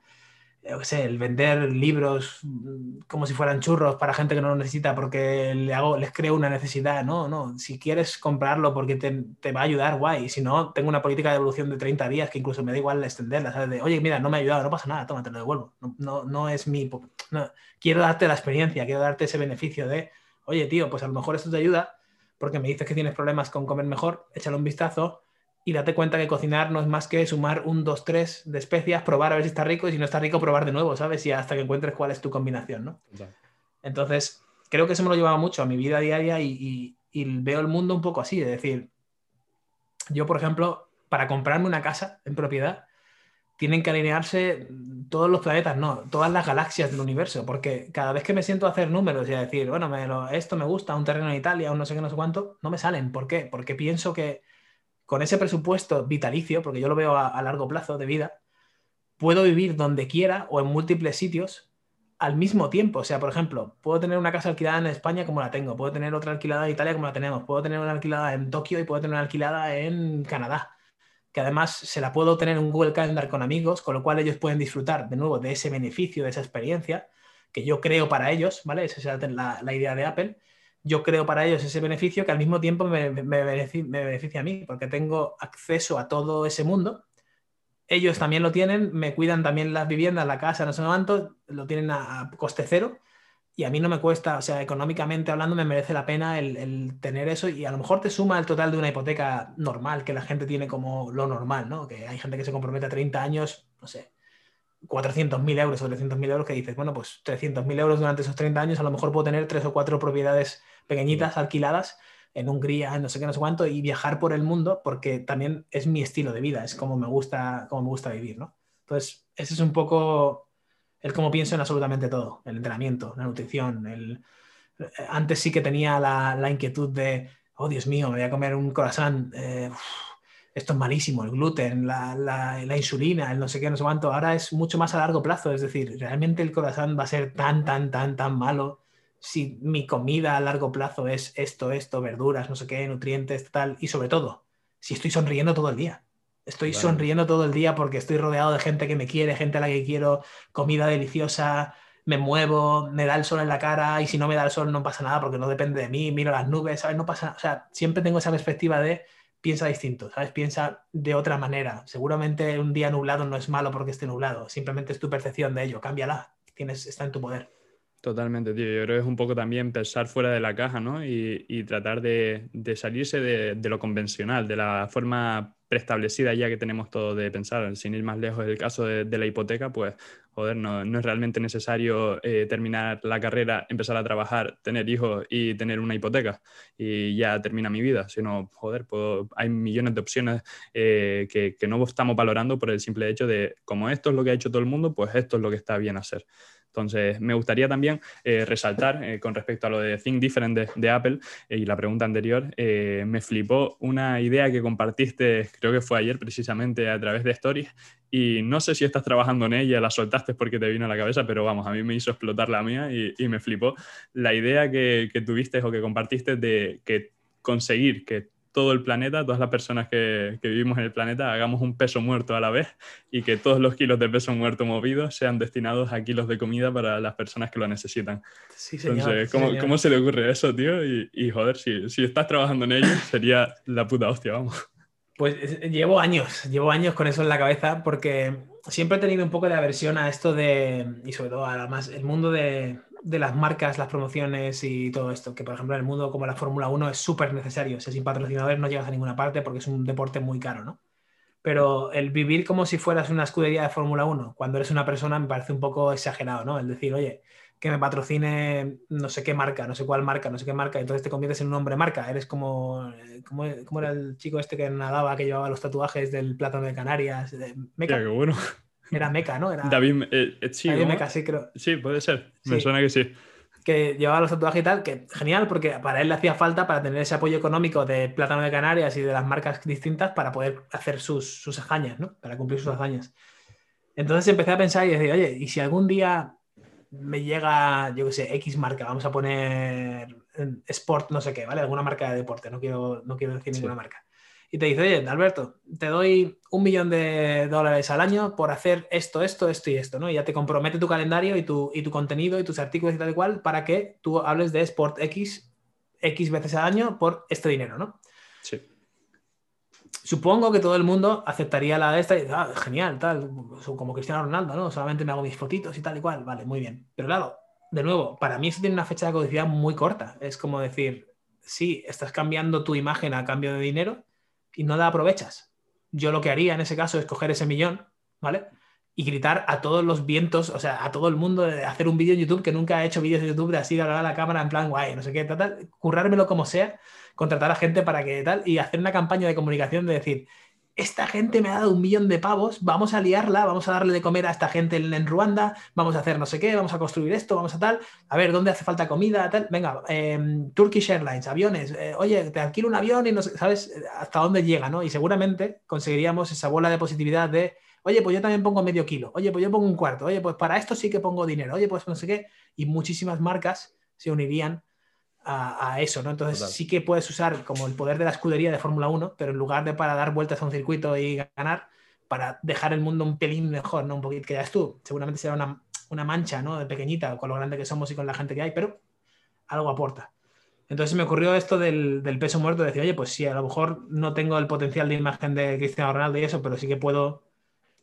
el vender libros mm, como si fueran churros para gente que no lo necesita porque le hago, les creo una necesidad. No, no. Si quieres comprarlo porque te, va a ayudar, guay. Si no, tengo una política de evolución de 30 días que incluso me da igual extenderla. oye, mira, no me ha ayudado, no pasa nada, toma, te lo devuelvo. No, no, es mi. Quiero darte la experiencia, quiero darte ese beneficio de, oye, tío, pues a lo mejor esto te ayuda porque me dices que tienes problemas con comer mejor, échale un vistazo y date cuenta que cocinar no es más que sumar un, dos, tres de especias, probar a ver si está rico y si no está rico, probar de nuevo, ¿sabes? Y hasta que encuentres cuál es tu combinación, ¿no? Entonces, creo que eso me lo llevaba mucho a mi vida diaria y, veo el mundo un poco así, es decir, yo, por ejemplo, para comprarme una casa en propiedad, tienen que alinearse todos los planetas, no, todas las galaxias del universo, porque cada vez que me siento a hacer números y a decir, bueno, me esto me gusta, un terreno en Italia, un no sé qué, no sé cuánto, no me salen. ¿Por qué? Porque pienso que con ese presupuesto vitalicio, porque yo lo veo a, largo plazo de vida, puedo vivir donde quiera o en múltiples sitios al mismo tiempo. O sea, por ejemplo, puedo tener una casa alquilada en España como la tengo, puedo tener otra alquilada en Italia como la tenemos, puedo tener una alquilada en Tokio y puedo tener una alquilada en Canadá, que además se la puedo tener en Google Calendar con amigos, con lo cual ellos pueden disfrutar de nuevo de ese beneficio, de esa experiencia que yo creo para ellos, ¿vale? Esa es la idea de Apple yo creo para ellos ese beneficio que al mismo tiempo me, beneficia, a mí, porque tengo acceso a todo ese mundo. Ellos también lo tienen, me cuidan también las viviendas, la casa, no sé cuánto, lo tienen a, coste cero y a mí no me cuesta, o sea, económicamente hablando me merece la pena el, tener eso y a lo mejor te suma el total de una hipoteca normal que la gente tiene como lo normal, ¿no? Que hay gente que se compromete a 30 años, no sé, 400.000 euros o 300.000 euros que dices, bueno, pues 300.000 euros durante esos 30 años a lo mejor puedo tener tres o cuatro propiedades pequeñitas alquiladas en Hungría, en no sé qué, no sé cuánto, y viajar por el mundo porque también es mi estilo de vida, es como me gusta, como me gusta vivir, ¿no? Entonces, ese es un poco el cómo pienso en absolutamente todo, el entrenamiento, la nutrición, el... Antes sí que tenía la, inquietud de, oh Dios mío, me voy a comer un croissant, eh, esto es malísimo, el gluten, la, la, insulina, el no sé qué, no sé cuánto, ahora es mucho más a largo plazo, es decir, realmente el croissant va a ser tan, tan, tan, tan malo si mi comida a largo plazo es esto, esto, verduras, no sé qué, nutrientes, tal, y sobre todo, si estoy sonriendo todo el día. Estoy sonriendo todo el día porque estoy rodeado de gente que me quiere, gente a la que quiero, comida deliciosa, me muevo, me da el sol en la cara y si no me da el sol no pasa nada porque no depende de mí, miro las nubes, ¿sabes? No pasa nada. O sea, siempre tengo esa perspectiva de piensa distinto, ¿sabes? Piensa de otra manera. Seguramente un día nublado no es malo porque esté nublado, simplemente es tu percepción de ello, cámbiala, tienes, está en tu poder. Totalmente, tío. Yo creo que es un poco también pensar fuera de la caja, ¿no? Y, tratar de, salirse de, lo convencional, de la forma preestablecida ya que tenemos todo de pensar. Sin ir más lejos del caso de, la hipoteca, pues, joder, no, es realmente necesario eh, terminar la carrera, empezar a trabajar, tener hijos y tener una hipoteca y ya termina mi vida, sino, joder, hay millones de opciones eh, que, que no estamos valorando por el simple hecho de, como esto es lo que ha hecho todo el mundo, pues esto es lo que está bien hacer. Entonces, me gustaría también eh, resaltar eh, con respecto a lo de Think Different de, Apple eh, y la pregunta anterior, me flipó una idea que compartiste, creo que fue ayer precisamente a través de Stories, y no sé si estás trabajando en ella, la soltaste porque te vino a la cabeza, pero vamos, a mí me hizo explotar la mía y, me flipó la idea que, que tuviste o que compartiste de que conseguir que todo el planeta, todas las personas que, vivimos en el planeta, hagamos un peso muerto a la vez y que todos los kilos de peso muerto movidos sean destinados a kilos de comida para las personas que lo necesitan. Sí, señor, Entonces, ¿cómo, se le ocurre eso, tío? Y, joder, si, si estás trabajando en ello, sería la puta hostia, vamos. Pues eh, llevo años, llevo años con eso en la cabeza porque siempre he tenido un poco de aversión a esto de, y sobre todo además el mundo de, de las marcas, las promociones y todo esto, que por ejemplo en el mundo como la Fórmula 1 es súper necesario. O sea, sin patrocinadores no llegas a ninguna parte porque es un deporte muy caro, ¿no? Pero el vivir como si fueras una escudería de Fórmula 1, cuando eres una persona, me parece un poco exagerado, ¿no? El decir, oye, que me patrocine no sé qué marca, no sé cuál marca, no sé qué marca, entonces te conviertes en un hombre marca. Eres como, como, era el chico este que nadaba, que llevaba los tatuajes del plátano de Canarias. De qué bueno. Era Meca, ¿no? Era... David, eh, eh, sí, Meca, sí, creo. Sí, puede ser. Me suena que sí. Que llevaba los tatuajes y tal, que genial, porque para él le hacía falta para tener ese apoyo económico de Plátano de Canarias y de las marcas distintas para poder hacer sus, sus hazañas, ¿no? Para cumplir sus hazañas. Entonces empecé a pensar y decir, oye, ¿y si algún día me llega, yo qué sé, X marca, vamos a poner Sport no sé qué, ¿vale? Alguna marca de deporte, no quiero, no quiero decir ninguna marca. Y te dice, oye, Alberto, te doy un millón de dólares al año por hacer esto, esto, esto y esto, ¿no? Y ya te compromete tu calendario y tu, y tu contenido y tus artículos y tal y cual para que tú hables de Sport X X veces al año por este dinero, ¿no? Sí. Supongo que todo el mundo aceptaría la de esta y ah, genial, tal, como Cristiano Ronaldo, ¿no? Solamente me hago mis fotitos y tal y cual, vale, muy bien. Pero claro, de nuevo, para mí eso tiene una fecha de caducidad muy corta. Es como decir, sí, estás cambiando tu imagen a cambio de dinero y no la aprovechas. Yo lo que haría en ese caso es coger ese millón, ¿vale? y gritar a todos los vientos, o sea, a todo el mundo de hacer un vídeo en YouTube que nunca ha hecho vídeos de YouTube de así de hablar a la cámara en plan guay, no sé qué, tal, currármelo como sea, contratar a gente para que tal y hacer una campaña de comunicación de decir, esta gente me ha dado un millón de pavos, vamos a liarla, vamos a darle de comer a esta gente en, Ruanda, vamos a hacer no sé qué, vamos a construir esto, vamos a tal, a ver dónde hace falta comida, tal, venga, em, Turkish Airlines, aviones, eh, oye, te alquilo un avión y no sabes hasta dónde llega, ¿no? Y seguramente conseguiríamos esa bola de positividad de Oye, pues yo también pongo medio kilo. Oye, pues yo pongo un cuarto. Oye, pues para esto sí que pongo dinero. Oye, pues no sé qué. Y muchísimas marcas se unirían a, eso, ¿no? Entonces sí que puedes usar como el poder de la escudería de Fórmula 1, pero en lugar de para dar vueltas a un circuito y ganar, para dejar el mundo un pelín mejor, ¿no? Un poquito que ya es tú. Seguramente será una, una mancha, ¿no? De pequeñita, con lo grande que somos y con la gente que hay, pero algo aporta. Entonces me ocurrió esto del, del, peso muerto, de decir, oye, pues sí, a lo mejor no tengo el potencial de imagen de Cristiano Ronaldo y eso, pero sí que puedo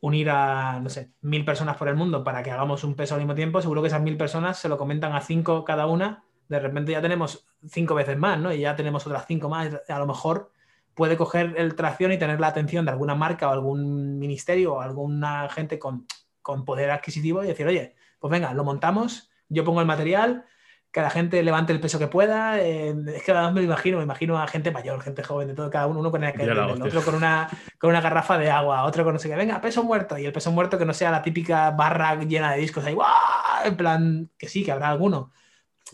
unir a, no sé, mil personas por el mundo para que hagamos un peso al mismo tiempo, seguro que esas mil personas se lo comentan a cinco cada una, de repente ya tenemos cinco veces más, ¿no? Y ya tenemos otras cinco más, a lo mejor puede coger el tracción y tener la atención de alguna marca o algún ministerio o alguna gente con, con poder adquisitivo y decir, oye, pues venga, lo montamos, yo pongo el material, que la gente levante el peso que pueda. Eh, es que además me lo imagino, me imagino a gente mayor, gente joven, de todo, cada uno, uno con el, otro con una, con una garrafa de agua, otro con no sé qué, venga, peso muerto. Y el peso muerto que no sea la típica barra llena de discos ahí, ¡guau! En plan, que sí, que habrá alguno.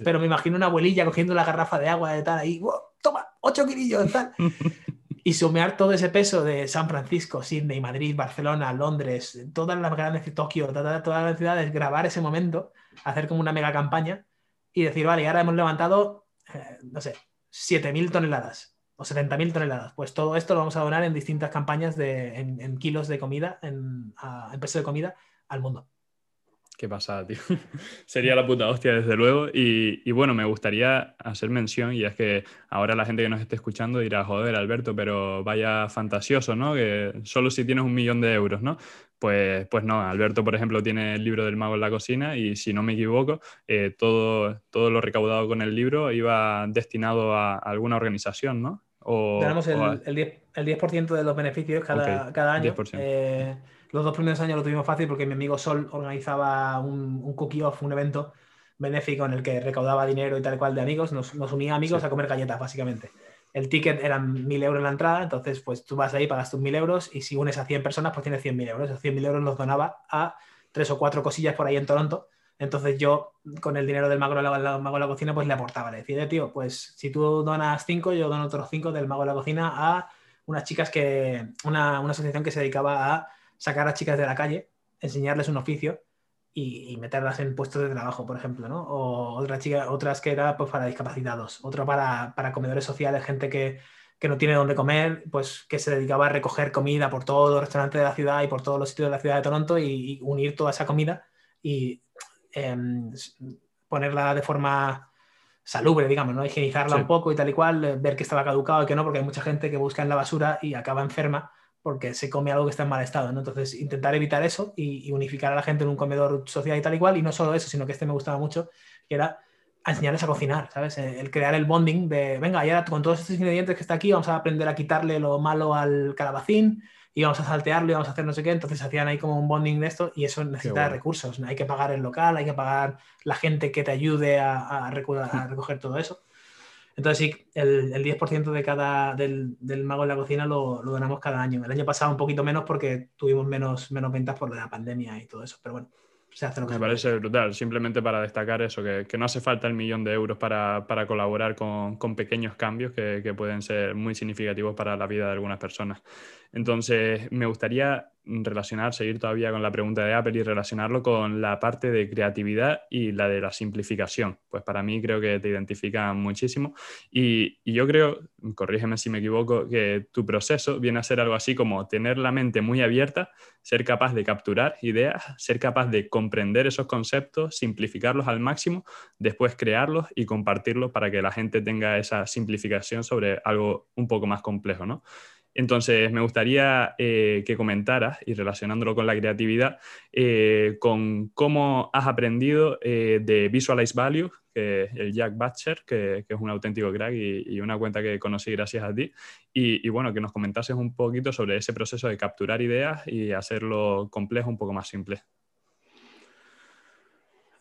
Pero me imagino una abuelilla cogiendo la garrafa de agua de tal ahí, toma, 8 kilillos, tal. y sumear todo ese peso de San Francisco, Sydney, Madrid, Barcelona, Londres, todas las grandes, Tokio, todas, todas las ciudades, grabar ese momento, hacer como una mega campaña y decir, vale, ahora hemos levantado, eh, no sé, 7.000 toneladas o 70.000 toneladas. Pues todo esto lo vamos a donar en distintas campañas de, en, kilos de comida, en, en peso de comida al mundo. Qué pasada, tío. Sería la puta hostia, desde luego. Y, bueno, me gustaría hacer mención, y es que ahora la gente que nos esté escuchando dirá, joder, Alberto, pero vaya fantasioso, ¿no? Que solo si tienes un millón de euros, ¿no? Pues, pues no, Alberto, por ejemplo, tiene el libro del mago en la cocina y si no me equivoco, eh, todo, todo lo recaudado con el libro iba destinado a alguna organización, ¿no? Tenemos el, el, 10, el 10 de los beneficios cada, cada año. Eh, los dos primeros años lo tuvimos fácil porque mi amigo Sol organizaba un, un cookie off, un evento benéfico en el que recaudaba dinero y tal cual de amigos, nos, nos unía amigos a comer galletas, básicamente. El ticket eran 1.000 euros en la entrada, entonces pues tú vas ahí, pagas tus 1.000 euros y si unes a 100 personas, pues tienes 100.000 euros. Esos 100.000 euros los donaba a tres o cuatro cosillas por ahí en Toronto. Entonces yo, con el dinero del mago de la, mago de la cocina, pues le aportaba. Le decía, tío, pues si tú donas 5, yo dono otros 5 del mago de la cocina a unas chicas que, una, una asociación que se dedicaba a sacar a chicas de la calle, enseñarles un oficio y, meterlas en puestos de trabajo, por ejemplo, ¿no? O otras chicas, otras que era pues, para discapacitados, otra para, para comedores sociales, gente que, que, no tiene dónde comer, pues que se dedicaba a recoger comida por todos los restaurantes de la ciudad y por todos los sitios de la ciudad de Toronto y, unir toda esa comida y em, ponerla de forma salubre, digamos, ¿no? Higienizarla un poco y tal y cual, ver que estaba caducado y que no, porque hay mucha gente que busca en la basura y acaba enferma porque se come algo que está en mal estado, ¿no? Entonces, intentar evitar eso y, unificar a la gente en un comedor social y tal y cual, y no solo eso, sino que este me gustaba mucho, que era enseñarles a cocinar, ¿sabes? Eh, el crear el bonding de, venga, ya con todos estos ingredientes que está aquí, vamos a aprender a quitarle lo malo al calabacín y vamos a saltearlo y vamos a hacer no sé qué, entonces hacían ahí como un bonding de esto y eso necesita recursos, hay que pagar el local, hay que pagar la gente que te ayude a recoger todo eso. Entonces sí, el, el 10% de cada, del, del, mago en la cocina lo, lo, donamos cada año. El año pasado un poquito menos porque tuvimos menos, menos ventas por la pandemia y todo eso, pero bueno. Se hace lo que Me parece brutal, simplemente para destacar eso, que, que, no hace falta el millón de euros para, para colaborar con, con, pequeños cambios que, que, pueden ser muy significativos para la vida de algunas personas. Entonces, me gustaría relacionar, seguir todavía con la pregunta de Apple y relacionarlo con la parte de creatividad y la de la simplificación. Pues para mí creo que te identifican muchísimo. Y, y yo creo, corrígeme si me equivoco, que tu proceso viene a ser algo así como tener la mente muy abierta, ser capaz de capturar ideas, ser capaz de comprender esos conceptos, simplificarlos al máximo, después crearlos y compartirlos para que la gente tenga esa simplificación sobre algo un poco más complejo, ¿no? Entonces, me gustaría eh, que comentaras, y relacionándolo con la creatividad, eh, con cómo has aprendido eh, de Visualize Value, que el Jack Butcher, que, es un auténtico crack y, una cuenta que conocí gracias a ti. Y, y, bueno, que nos comentases un poquito sobre ese proceso de capturar ideas y hacerlo complejo un poco más simple.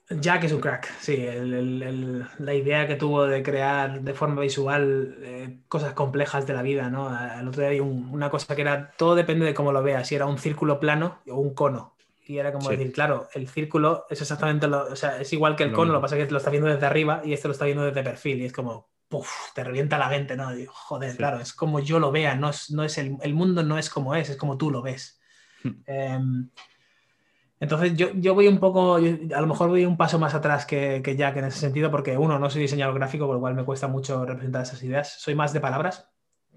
Jack es un crack, sí. la idea que tuvo de crear de forma visual eh, cosas complejas de la vida, ¿no? El otro día hay una cosa que era, todo depende de cómo lo veas, si era un círculo plano o un cono. Y era como decir, claro, el círculo es exactamente lo, o sea, es igual que el cono, lo que pasa es que lo está viendo desde arriba y este lo está viendo desde perfil y es como, puff, te revienta la mente, ¿no? joder, claro, es como yo lo vea, no es, no es el, el, mundo no es como es, es como tú lo ves. eh, entonces yo, yo voy un poco, a lo mejor voy un paso más atrás que, que, Jack en ese sentido, porque uno, no soy diseñador gráfico, por lo cual me cuesta mucho representar esas ideas. Soy más de palabras,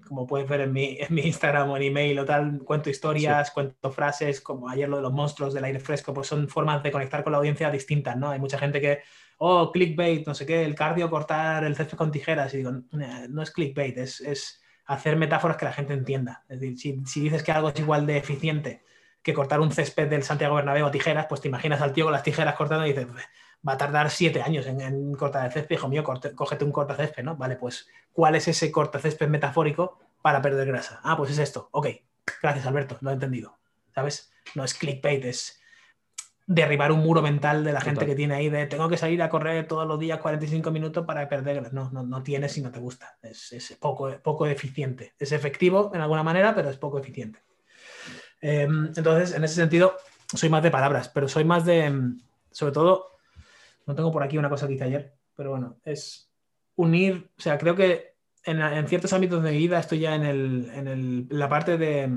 como puedes ver en mi, en mi Instagram o en email o tal, cuento historias, cuento frases, como ayer lo de los monstruos del aire fresco, pues son formas de conectar con la audiencia distintas, ¿no? Hay mucha gente que, oh, clickbait, no sé qué, el cardio, cortar el césped con tijeras, y digo, no es clickbait, es, es hacer metáforas que la gente entienda. Es decir, si, si dices que algo es igual de eficiente, que cortar un césped del Santiago Bernabéu a tijeras, pues te imaginas al tío con las tijeras cortando y dices, va a tardar siete años en, cortar el césped, hijo mío, cógete un cortacésped, ¿no? Vale, pues, ¿cuál es ese cortacésped metafórico para perder grasa? Ah, pues es esto. Ok, gracias Alberto, lo he entendido. ¿Sabes? No es clickbait, es derribar un muro mental de la gente que tiene ahí de tengo que salir a correr todos los días 45 minutos para perder grasa. No, no, no tienes si no te gusta. Es, es poco, poco eficiente. Es efectivo en alguna manera, pero es poco eficiente. Em, entonces, en ese sentido, soy más de palabras, pero soy más de, em, sobre todo, no tengo por aquí una cosa que hice ayer, pero bueno, es unir, o sea, creo que en, ciertos ámbitos de mi vida estoy ya en, el, en la parte de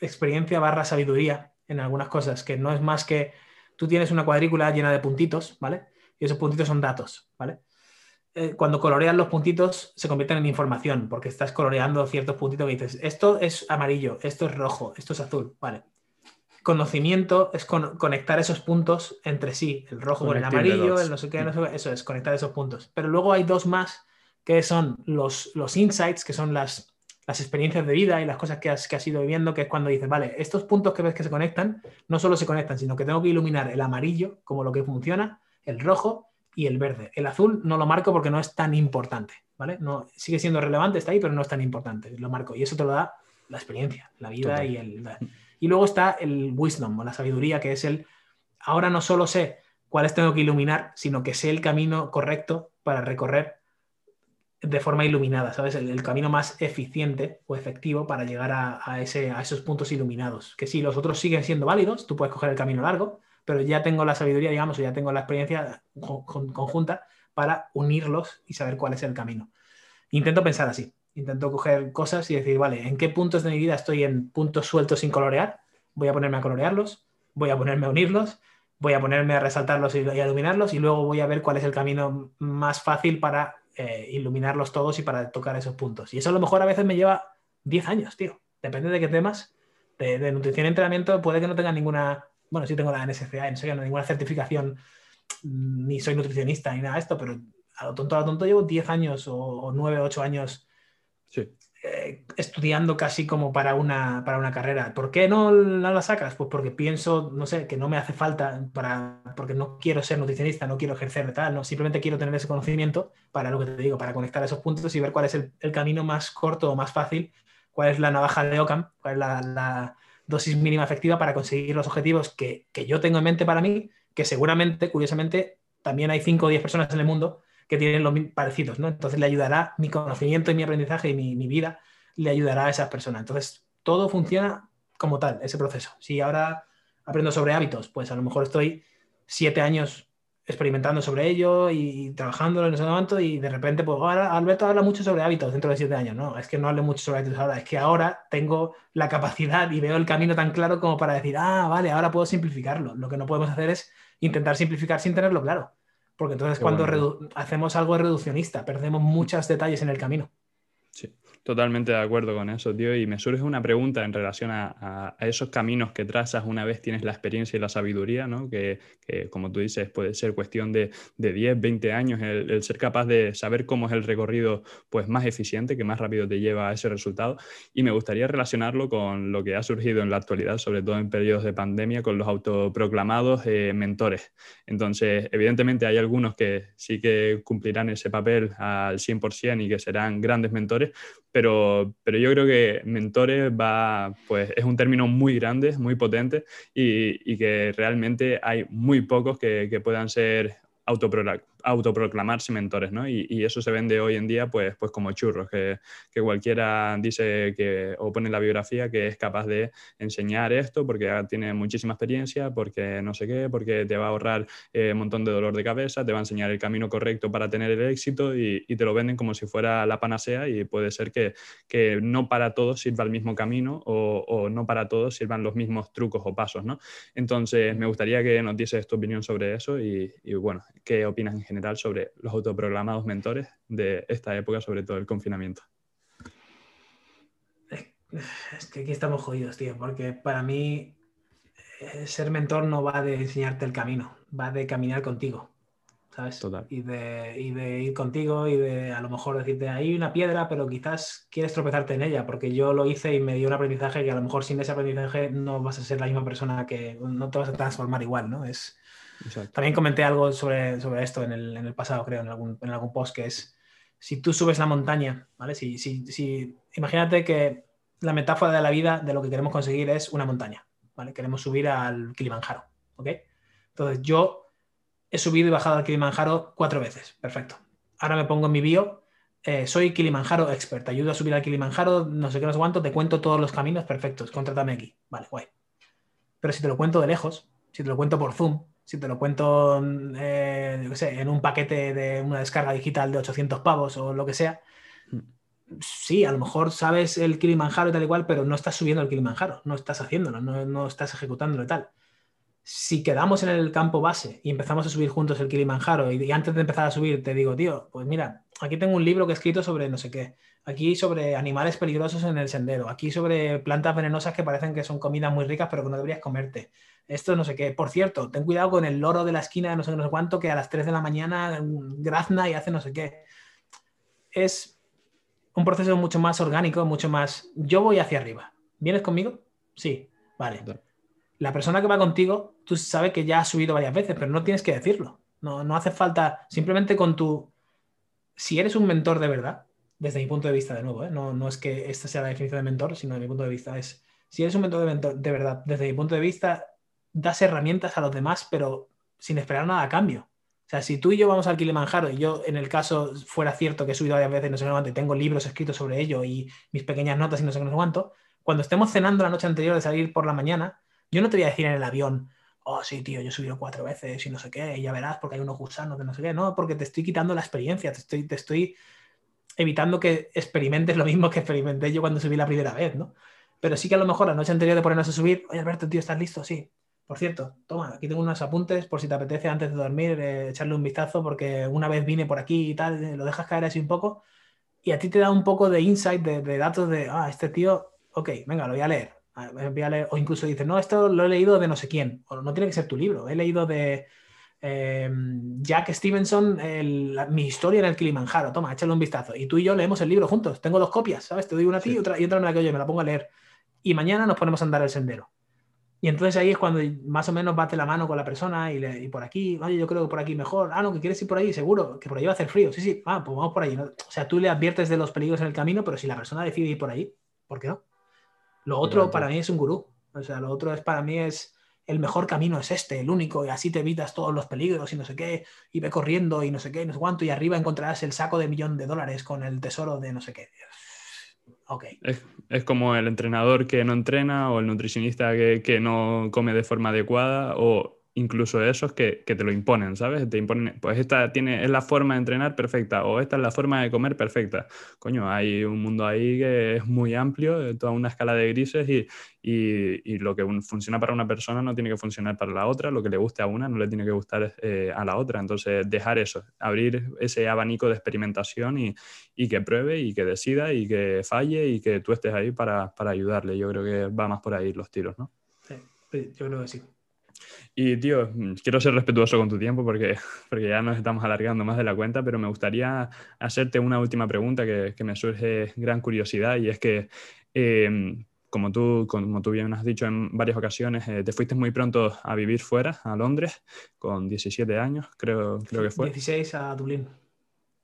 experiencia barra sabiduría en algunas cosas, que no es más que tú tienes una cuadrícula llena de puntitos, ¿vale? Y esos puntitos son datos, ¿vale? Eh, cuando coloreas los puntitos se convierten en información, porque estás coloreando ciertos puntitos que dices, esto es amarillo, esto es rojo, esto es azul, vale. Conocimiento es conectar esos puntos entre sí, el rojo con el amarillo, el no sé qué, no sé qué, eso es, conectar esos puntos. Pero luego hay dos más que son los, los insights, que son las, las experiencias de vida y las cosas que has, que has ido viviendo, que es cuando dices, vale, estos puntos que ves que se conectan, no solo se conectan, sino que tengo que iluminar el amarillo como lo que funciona, el rojo y el verde. El azul no lo marco porque no es tan importante, ¿vale? No, sigue siendo relevante, está ahí, pero no es tan importante, lo marco. Y eso te lo da la experiencia, la vida y el... Y luego está el wisdom o la sabiduría, que es el, ahora no solo sé cuáles tengo que iluminar, sino que sé el camino correcto para recorrer de forma iluminada, ¿sabes? El, camino más eficiente o efectivo para llegar a, ese, a esos puntos iluminados. Que si los otros siguen siendo válidos, tú puedes coger el camino largo, pero ya tengo la sabiduría, digamos, o ya tengo la experiencia conjunta para unirlos y saber cuál es el camino. Intento pensar así, intento coger cosas y decir, vale, ¿en qué puntos de mi vida estoy en puntos sueltos sin colorear? Voy a ponerme a colorearlos, voy a ponerme a unirlos, voy a ponerme a resaltarlos y a iluminarlos y luego voy a ver cuál es el camino más fácil para eh, iluminarlos todos y para tocar esos puntos. Y eso a lo mejor a veces me lleva 10 años, tío. Depende de qué temas. De, de nutrición y entrenamiento puede que no tenga ninguna bueno, sí tengo la NSCA, no sé, ninguna certificación, mm, ni soy nutricionista ni nada de esto, pero a lo tonto, a lo tonto llevo 10 años o, 9, 8 años eh, estudiando casi como para una, para una carrera. ¿Por qué no la, sacas? Pues porque pienso, no sé, que no me hace falta para, porque no quiero ser nutricionista, no quiero ejercer de tal, no, simplemente quiero tener ese conocimiento para lo que te digo, para conectar esos puntos y ver cuál es el, camino más corto o más fácil, cuál es la navaja de Ockham, cuál es la dosis mínima efectiva para conseguir los objetivos que, yo tengo en mente para mí, que seguramente, curiosamente, también hay 5 o 10 personas en el mundo que tienen los parecidos, ¿no? Entonces le ayudará mi conocimiento y mi aprendizaje y mi, vida, le ayudará a esas personas. Entonces, todo funciona como tal, ese proceso. Si ahora aprendo sobre hábitos, pues a lo mejor estoy siete años experimentando sobre ello y, trabajando en ese momento y de repente, pues ahora Alberto habla mucho sobre hábitos dentro de siete años. No, es que no hable mucho sobre hábitos ahora, es que ahora tengo la capacidad y veo el camino tan claro como para decir, ah, vale, ahora puedo simplificarlo. Lo que no podemos hacer es intentar simplificar sin tenerlo claro. Porque entonces cuando hacemos algo reduccionista, perdemos muchos detalles en el camino. Sí. Totalmente de acuerdo con eso, tío. Y me surge una pregunta en relación a, esos caminos que trazas una vez tienes la experiencia y la sabiduría, ¿no? Que, como tú dices, puede ser cuestión de, de 10, 20 años, el, ser capaz de saber cómo es el recorrido pues, más eficiente, que más rápido te lleva a ese resultado. Y me gustaría relacionarlo con lo que ha surgido en la actualidad, sobre todo en periodos de pandemia, con los autoproclamados eh, mentores. Entonces, evidentemente hay algunos que sí que cumplirán ese papel al 100% y que serán grandes mentores pero, pero yo creo que mentores va, pues, es un término muy grande, muy potente y, y que realmente hay muy pocos que, que puedan ser autoproclamarse mentores, ¿no? Y, eso se vende hoy en día, pues, pues como churros, que, que, cualquiera dice que, o pone en la biografía que es capaz de enseñar esto porque tiene muchísima experiencia, porque no sé qué, porque te va a ahorrar eh, un montón de dolor de cabeza, te va a enseñar el camino correcto para tener el éxito y, y te lo venden como si fuera la panacea y puede ser que, que no para todos sirva el mismo camino o, o, no para todos sirvan los mismos trucos o pasos, ¿no? Entonces, me gustaría que nos dieses tu opinión sobre eso y, y bueno, qué opinas en general sobre los autoprogramados mentores de esta época, sobre todo el confinamiento. Es que aquí estamos jodidos, tío, porque para mí eh, ser mentor no va de enseñarte el camino, va de caminar contigo, ¿sabes? Total. Y de, y de ir contigo y de a lo mejor decirte, hay una piedra, pero quizás quieres tropezarte en ella, porque yo lo hice y me dio un aprendizaje que a lo mejor sin ese aprendizaje no vas a ser la misma persona que no te vas a transformar igual, ¿no? Es, también comenté algo sobre, sobre esto en el, en el, pasado, creo, en algún, en algún post, que es, si tú subes la montaña, ¿vale? Si, si, imagínate que la metáfora de la vida de lo que queremos conseguir es una montaña, ¿vale? Queremos subir al Kilimanjaro, ¿ok? Entonces yo he subido y bajado al Kilimanjaro cuatro veces, perfecto. Ahora me pongo en mi bio, eh, soy Kilimanjaro expert, ayudo a subir al Kilimanjaro, no sé qué, no sé cuánto, te cuento todos los caminos perfectos, contrátame aquí, vale, guay. Pero si te lo cuento de lejos, si te lo cuento por Zoom, si te lo cuento eh, en un paquete de una descarga digital de 800 pavos o lo que sea, mm. sí, a lo mejor sabes el Kilimanjaro y tal y cual, pero no estás subiendo el Kilimanjaro, no estás haciéndolo, no, no estás ejecutándolo y tal. Si quedamos en el campo base y empezamos a subir juntos el Kilimanjaro y, y antes de empezar a subir te digo, tío, pues mira, aquí tengo un libro que he escrito sobre no sé qué, aquí sobre animales peligrosos en el sendero, aquí sobre plantas venenosas que parecen que son comidas muy ricas pero que no deberías comerte esto no sé qué. Por cierto, ten cuidado con el loro de la esquina de no sé, no sé cuánto, que a las 3 de la mañana grazna y hace no sé qué. Es un proceso mucho más orgánico, mucho más... Yo voy hacia arriba. ¿Vienes conmigo? Sí, vale. La persona que va contigo, tú sabes que ya ha subido varias veces, pero no tienes que decirlo. No, no hace falta, simplemente con tu... Si eres un mentor de verdad, desde mi punto de vista de nuevo, ¿eh? no, no es que esta sea la definición de mentor, sino de mi punto de vista es, si eres un mentor de, mentor, de verdad, desde mi punto de vista, das herramientas a los demás, pero sin esperar nada a cambio. O sea, si tú y yo vamos al Kilimanjaro y yo, en el caso fuera cierto que he subido varias veces, no sé cuánto, tengo libros escritos sobre ello y mis pequeñas notas y no sé cuánto, cuando estemos cenando la noche anterior de salir por la mañana, yo no te voy a decir en el avión, oh, sí, tío, yo he subido cuatro veces y no sé qué, y ya verás porque hay unos gusanos de no sé qué. No, porque te estoy quitando la experiencia, te estoy, te estoy evitando que experimentes lo mismo que experimenté yo cuando subí la primera vez, ¿no? Pero sí que a lo mejor la noche anterior de ponernos a subir, oye, Alberto, tío, ¿estás listo? Sí. Por cierto, toma, aquí tengo unos apuntes por si te apetece antes de dormir eh, echarle un vistazo porque una vez vine por aquí y tal, eh, lo dejas caer así un poco y a ti te da un poco de insight, de, datos de, ah, este tío, ok, venga, lo voy a leer. Voy a leer. O incluso dices, no, esto lo he leído de no sé quién, o no tiene que ser tu libro, he leído de eh, Jack Stevenson, mi historia en el Kilimanjaro, toma, échale un vistazo. Y tú y yo leemos el libro juntos, tengo dos copias, ¿sabes? Te doy una a ti y, otra, y otra la que yo me la pongo a leer. Y mañana nos ponemos a andar el sendero. Y entonces ahí es cuando más o menos bate la mano con la persona y, le, y, por aquí, oye, yo creo que por aquí mejor. Ah, no, que quieres ir por ahí, seguro, que por ahí va a hacer frío. Sí, sí, ah, pues vamos por ahí. O sea, tú le adviertes de los peligros en el camino, pero si la persona decide ir por ahí, ¿por qué no? Lo otro para mí es un gurú. O sea, lo otro es para mí es el mejor camino es este, el único, y así te evitas todos los peligros y no sé qué, y ve corriendo y no sé qué, y no sé cuánto, y arriba encontrarás el saco de millón de dólares con el tesoro de no sé qué. Es, como el entrenador que no entrena o el nutricionista que, no come de forma adecuada o incluso esos que, que, te lo imponen, ¿sabes? Te imponen, pues esta tiene, es la forma de entrenar perfecta o esta es la forma de comer perfecta. Coño, hay un mundo ahí que es muy amplio, toda una escala de grises y, y, y lo que funciona para una persona no tiene que funcionar para la otra, lo que le guste a una no le tiene que gustar eh, a la otra. Entonces, dejar eso, abrir ese abanico de experimentación y, y, que pruebe y que decida y que falle y que tú estés ahí para, para ayudarle. Yo creo que va más por ahí los tiros, ¿no? Sí, yo creo que sí. Y tío, quiero ser respetuoso con tu tiempo porque, porque ya nos estamos alargando más de la cuenta, pero me gustaría hacerte una última pregunta que, que me surge gran curiosidad y es que, eh, como, tú, como tú bien has dicho en varias ocasiones, eh, te fuiste muy pronto a vivir fuera, a Londres, con 17 años, creo, creo que fue. 16 a Dublín.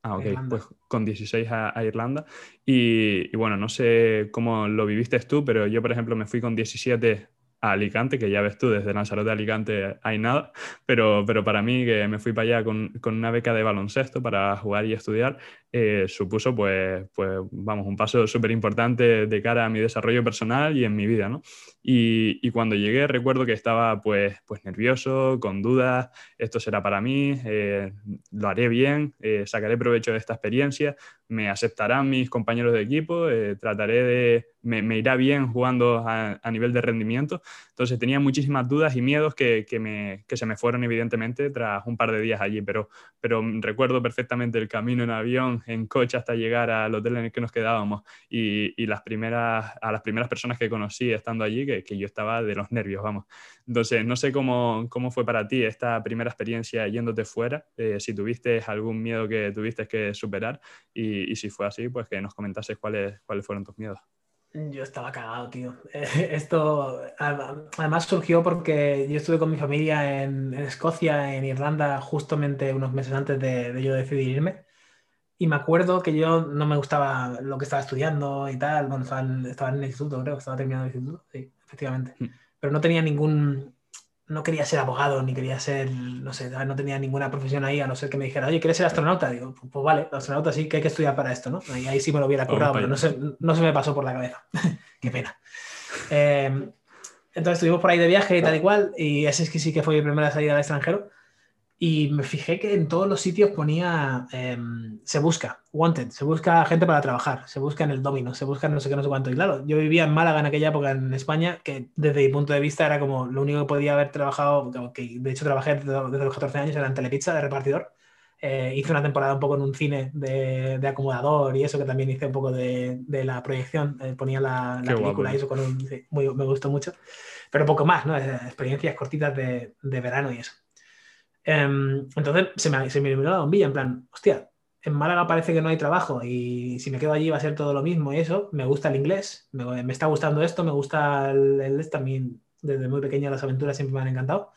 Ah, ok, pues con 16 a, a Irlanda. Y, y, bueno, no sé cómo lo viviste tú, pero yo, por ejemplo, me fui con 17 a Alicante, que ya ves tú, desde Lanzarote a Alicante hay nada, pero, pero para mí que me fui para allá con, con una beca de baloncesto para jugar y estudiar, eh, supuso pues, pues, vamos, un paso súper importante de cara a mi desarrollo personal y en mi vida, ¿no? Y, y, cuando llegué recuerdo que estaba pues, pues nervioso, con dudas, esto será para mí, eh, lo haré bien, eh, sacaré provecho de esta experiencia, me aceptarán mis compañeros de equipo, eh, trataré de, me, irá bien jugando a, a, nivel de rendimiento. Entonces tenía muchísimas dudas y miedos que, que, me, que, se me fueron evidentemente tras un par de días allí, pero, pero recuerdo perfectamente el camino en avión, en coche hasta llegar al hotel en el que nos quedábamos y, y las primeras, a las primeras personas que conocí estando allí, que, que, yo estaba de los nervios, vamos. Entonces no sé cómo, cómo fue para ti esta primera experiencia yéndote fuera, eh, si tuviste algún miedo que tuviste que superar y y, si fue así, pues que nos comentases cuáles, cuáles fueron tus miedos. Yo estaba cagado, tío. Esto además surgió porque yo estuve con mi familia en, en Escocia, en Irlanda, justamente unos meses antes de, de, yo decidir irme. Y me acuerdo que yo no me gustaba lo que estaba estudiando y tal. Bueno, estaba en, estaba en el instituto, creo, estaba terminando el instituto, sí, efectivamente. Mm. Pero no tenía ningún, no quería ser abogado, ni quería ser, no sé, no tenía ninguna profesión ahí, a no ser que me dijera, oye, ¿quieres ser astronauta? Digo, pues, pues vale, astronauta sí, que hay que estudiar para esto, ¿no? Y ahí sí me lo hubiera currado, pero no se, no se me pasó por la cabeza. Qué pena. Eh, entonces estuvimos por ahí de viaje y tal y cual, y ese es que sí que fue mi primera salida al extranjero. Y me fijé que en todos los sitios ponía, eh, se busca, wanted, se busca gente para trabajar, se busca en el domino, se busca en no sé qué, no sé cuánto. Y claro, yo vivía en Málaga en aquella época, en España, que desde mi punto de vista era como lo único que podía haber trabajado, que de hecho trabajé desde, los 14 años, era en Telepizza de repartidor. Eh, hice una temporada un poco en un cine de, de, acomodador y eso, que también hice un poco de, de la proyección, eh, ponía la, la película guapo. y eso con un, sí, muy, me gustó mucho. Pero poco más, ¿no? Experiencias cortitas de, de verano y eso. Um, entonces se me, se me iluminó la bombilla, en plan, hostia, en Málaga parece que no hay trabajo y si me quedo allí va a ser todo lo mismo y eso, me gusta el inglés, me, me está gustando esto, me gusta el, el, también, desde muy pequeña las aventuras siempre me han encantado.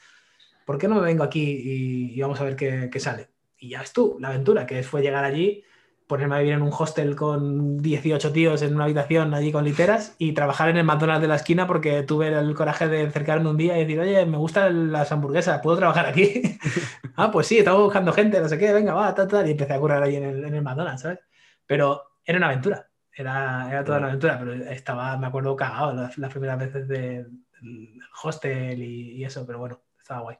¿Por qué no me vengo aquí y, y vamos a ver qué, qué, sale? Y ya ves tú, la aventura, que fue llegar allí, ponerme a vivir en un hostel con 18 tíos en una habitación allí con literas y trabajar en el McDonald's de la esquina porque tuve el coraje de acercarme un día y decir, oye, me gustan las hamburguesas, ¿puedo trabajar aquí? ah, pues sí, estaba buscando gente, no sé qué, venga, va, tal, tal, y empecé a currar ahí en el, en el McDonald's, ¿sabes? Pero era una aventura, era, era toda una aventura, pero estaba, me acuerdo, cagado las, las primeras veces del de hostel y, y eso, pero bueno, estaba guay.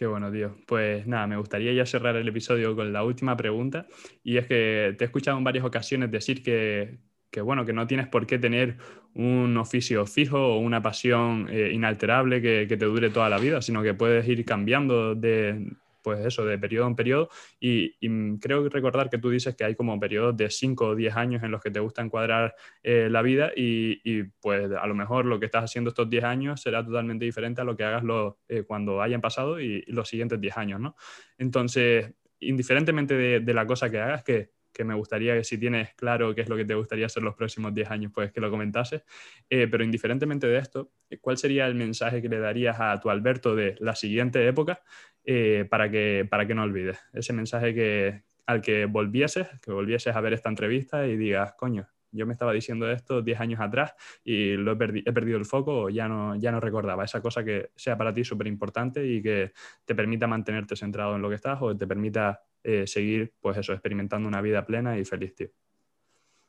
Qué bueno, tío. Pues nada, me gustaría ya cerrar el episodio con la última pregunta. Y es que te he escuchado en varias ocasiones decir que, que bueno, que no tienes por qué tener un oficio fijo o una pasión eh, inalterable que, que, te dure toda la vida, sino que puedes ir cambiando de, pues eso, de periodo en periodo. Y, creo recordar que tú dices que hay como periodos de 5 o 10 años en los que te gusta encuadrar eh, la vida y, pues a lo mejor lo que estás haciendo estos 10 años será totalmente diferente a lo que hagas eh, cuando hayan pasado y, y, los siguientes 10 años, ¿no? Entonces, indiferentemente de, de la cosa que hagas, que que me gustaría que si tienes claro qué es lo que te gustaría hacer los próximos 10 años, pues que lo comentases. Eh, pero indiferentemente de esto, ¿cuál sería el mensaje que le darías a tu Alberto de la siguiente época eh, para, que, para que no olvides? Ese mensaje que, al que volvieses, que volvieses a ver esta entrevista y digas, coño, yo me estaba diciendo esto 10 años atrás y lo he, perdi he, perdido el foco o ya no, ya no recordaba. Esa cosa que sea para ti súper importante y que te permita mantenerte centrado en lo que estás o te permita eh, seguir, pues eso, experimentando una vida plena y feliz, tío.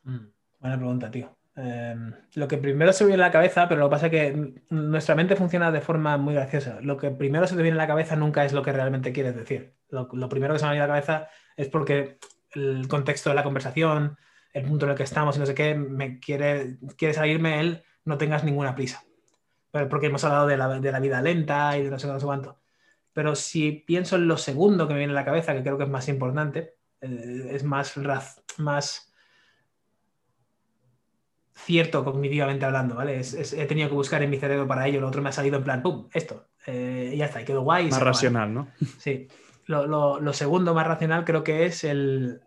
Mm, buena pregunta, tío. Em, lo que primero se viene a la cabeza, pero lo que pasa es que nuestra mente funciona de forma muy graciosa. Lo que primero se te viene a la cabeza nunca es lo que realmente quieres decir. Lo, primero que se me viene a la cabeza es porque el contexto de la conversación, el punto en el que estamos y no sé qué, me quiere, quiere salirme el no tengas ninguna prisa. Porque hemos hablado de la, vida lenta y de no sé, cuánto. Pero si pienso en lo segundo que me viene a la cabeza, que creo que es más importante, eh, es más, más cierto cognitivamente hablando, ¿vale? he tenido que buscar en mi cerebro para ello, lo otro me ha salido en plan, ¡pum! Esto, eh, ya está, y quedó guay. Más racional, ¿no? Sí. Lo, segundo más racional creo que es el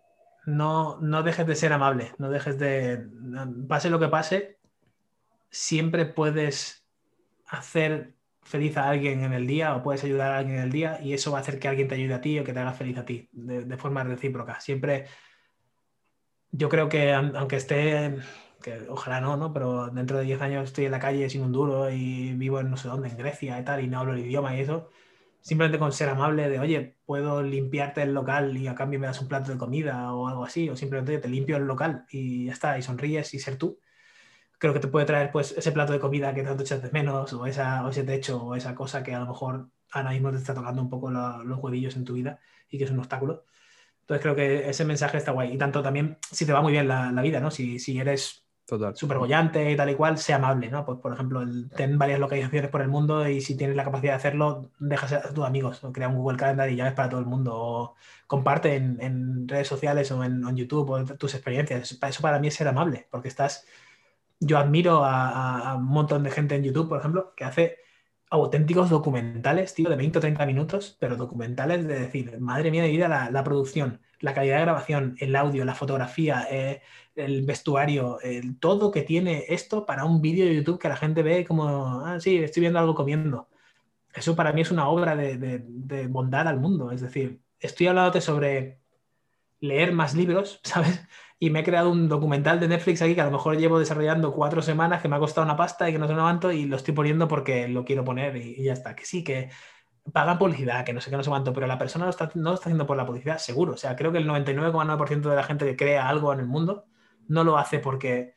no, no dejes de ser amable, no dejes de, pase lo que pase, siempre puedes hacer feliz a alguien en el día o puedes ayudar a alguien en el día y eso va a hacer que alguien te ayude a ti o que te haga feliz a ti de forma recíproca. Siempre, yo creo que aunque esté que ojalá no, ¿no? Pero dentro de 10 años estoy en la calle sin un duro y vivo en no sé dónde, en Grecia y tal, y no hablo el idioma y eso. Simplemente con ser amable de, oye, puedo limpiarte el local y a cambio me das un plato de comida o algo así, o simplemente te limpio el local y ya está, y sonríes y ser tú. Creo que te puede traer pues ese plato de comida que tanto echas de menos, o, esa, o ese techo, o esa cosa que a lo mejor ahora mismo te está tocando un poco los huevillos en tu vida y que es un obstáculo. Entonces creo que ese mensaje está guay. Y tanto también si te va muy bien la, la vida, ¿no? Si, si eres Total. bollante y tal y cual, sea amable, ¿no? Pues, por ejemplo, el, ten varias localizaciones por el mundo y si tienes la capacidad de hacerlo, dejas a tus amigos, o crea un Google Calendar y ya es para todo el mundo, o comparte en, redes sociales o en, YouTube o tus experiencias. Eso para mí es ser amable, porque estás... Yo admiro a, un montón de gente en YouTube, por ejemplo, que hace auténticos documentales, tío, de 20 o 30 minutos, pero documentales de decir, madre mía de vida, la, la producción, la calidad de grabación, el audio, la fotografía, eh, el vestuario, el, todo que tiene esto para un vídeo de YouTube que la gente ve como, ah, sí, estoy viendo algo comiendo. Eso para mí es una obra de, bondad al mundo. Es decir, estoy hablándote sobre leer más libros, ¿sabes? Y me he creado un documental de Netflix aquí que a lo mejor llevo desarrollando cuatro semanas, que me ha costado una pasta y que no se levanto y lo estoy poniendo porque lo quiero poner y, ya está. Que sí, que pagan publicidad, que no sé qué, no sé cuánto, pero la persona no está, no lo está haciendo por la publicidad, seguro. O sea, creo que el 99,9% de la gente que crea algo en el mundo no lo hace porque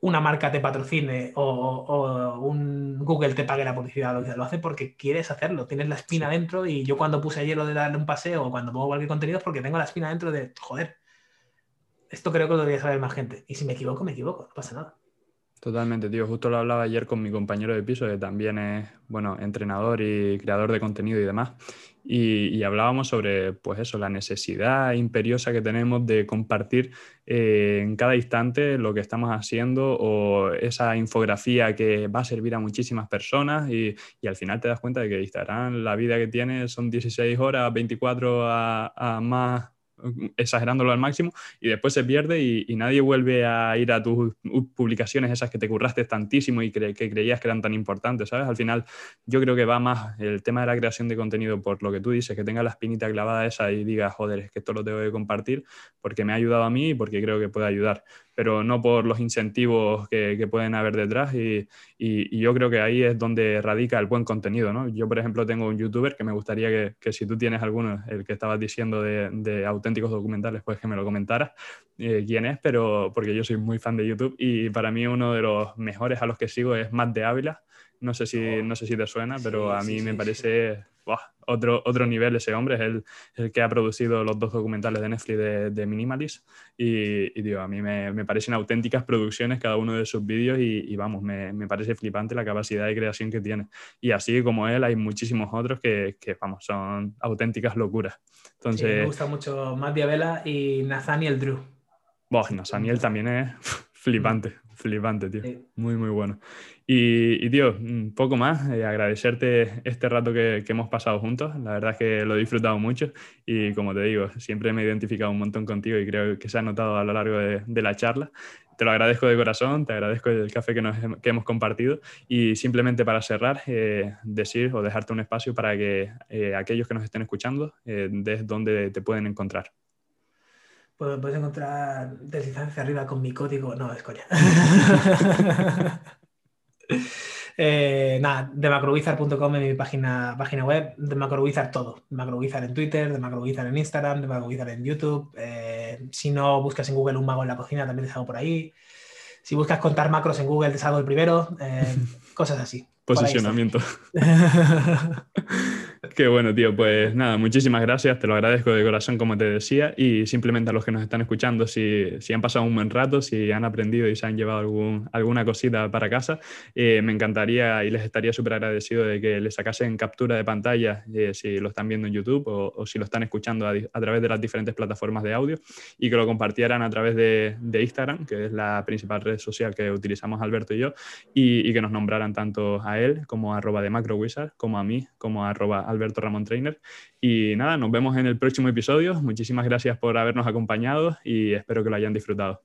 una marca te patrocine o, un Google te pague la publicidad, lo, lo hace porque quieres hacerlo, tienes la espina dentro y yo cuando puse ayer lo de darle un paseo o cuando pongo cualquier contenido es porque tengo la espina dentro de, joder, esto creo que lo debería saber más gente. Y si me equivoco, me equivoco, no pasa nada. Totalmente, tío. Justo lo hablaba ayer con mi compañero de piso, que también es, bueno, entrenador y creador de contenido y demás. Y, hablábamos sobre, pues eso, la necesidad imperiosa que tenemos de compartir eh, en cada instante lo que estamos haciendo o esa infografía que va a servir a muchísimas personas y, al final te das cuenta de que Instagram, la vida que tiene son 16 horas, 24 a más exagerándolo al máximo, y después se pierde y, nadie vuelve a ir a tus publicaciones esas que te curraste tantísimo y que creías que eran tan importantes, ¿sabes? Al final yo creo que va más el tema de la creación de contenido por lo que tú dices, que tenga la espinita clavada esa y diga, joder, es que esto lo tengo que compartir porque me ha ayudado a mí y porque creo que puede ayudar pero no por los incentivos que, pueden haber detrás. Y, yo creo que ahí es donde radica el buen contenido. ¿no? Yo, por ejemplo, tengo un youtuber que me gustaría que, si tú tienes alguno, el que estabas diciendo de, auténticos documentales, pues que me lo comentaras eh, quién es, pero porque yo soy muy fan de YouTube y para mí uno de los mejores a los que sigo es Matt de Ávila. No sé si, oh. no sé si te suena, pero a mí me parece otro, otro nivel ese hombre, es el, el, que ha producido los dos documentales de Netflix de, de Minimalist y, y digo, a mí me, me, parecen auténticas producciones cada uno de sus vídeos y, vamos, me, me, parece flipante la capacidad de creación que tiene. Y así como él hay muchísimos otros que, que vamos, son auténticas locuras. Entonces, me gusta mucho Matt Diabela y Nathaniel Drew. Bueno, Nathaniel también es flipante, flipante, tío. Muy, muy bueno. Y, tío, un poco más, eh, agradecerte este rato que, hemos pasado juntos. La verdad es que lo he disfrutado mucho y como te digo, siempre me he identificado un montón contigo y creo que se ha notado a lo largo de, la charla. Te lo agradezco de corazón, te agradezco el café que, nos, que hemos compartido y simplemente para cerrar, eh, decir o dejarte un espacio para que eh, aquellos que nos estén escuchando, des dónde te pueden encontrar. Pues puedes encontrar deslizar hacia arriba con mi código. No, es coña. Eh, nada, de macrowizard.com en mi página, página web, de macrowizard todo. De macrowizard en Twitter, de macrowizard en Instagram, de macrowizard en YouTube. Eh, si no buscas en Google un mago en la cocina, también te salgo por ahí. si buscas contar macros en Google, te salgo el primero, eh, cosas así. Posicionamiento. Qué bueno, tío. Pues nada, muchísimas gracias. Te lo agradezco de corazón, como te decía. Y simplemente a los que nos están escuchando, si, si han pasado un buen rato, si han aprendido y se han llevado algún, alguna cosita para casa, eh, me encantaría y les estaría súper agradecido de que les sacasen captura de pantalla eh, si lo están viendo en YouTube o, si lo están escuchando a, través de las diferentes plataformas de audio y que lo compartieran a través de, de Instagram, que es la principal red social que utilizamos Alberto y yo, y, y que nos nombraran tanto a él como arroba de MacroWizard, como a mí, como arroba Alberto Ramón Trainer. Y nada, nos vemos en el próximo episodio. Muchísimas gracias por habernos acompañado y espero que lo hayan disfrutado.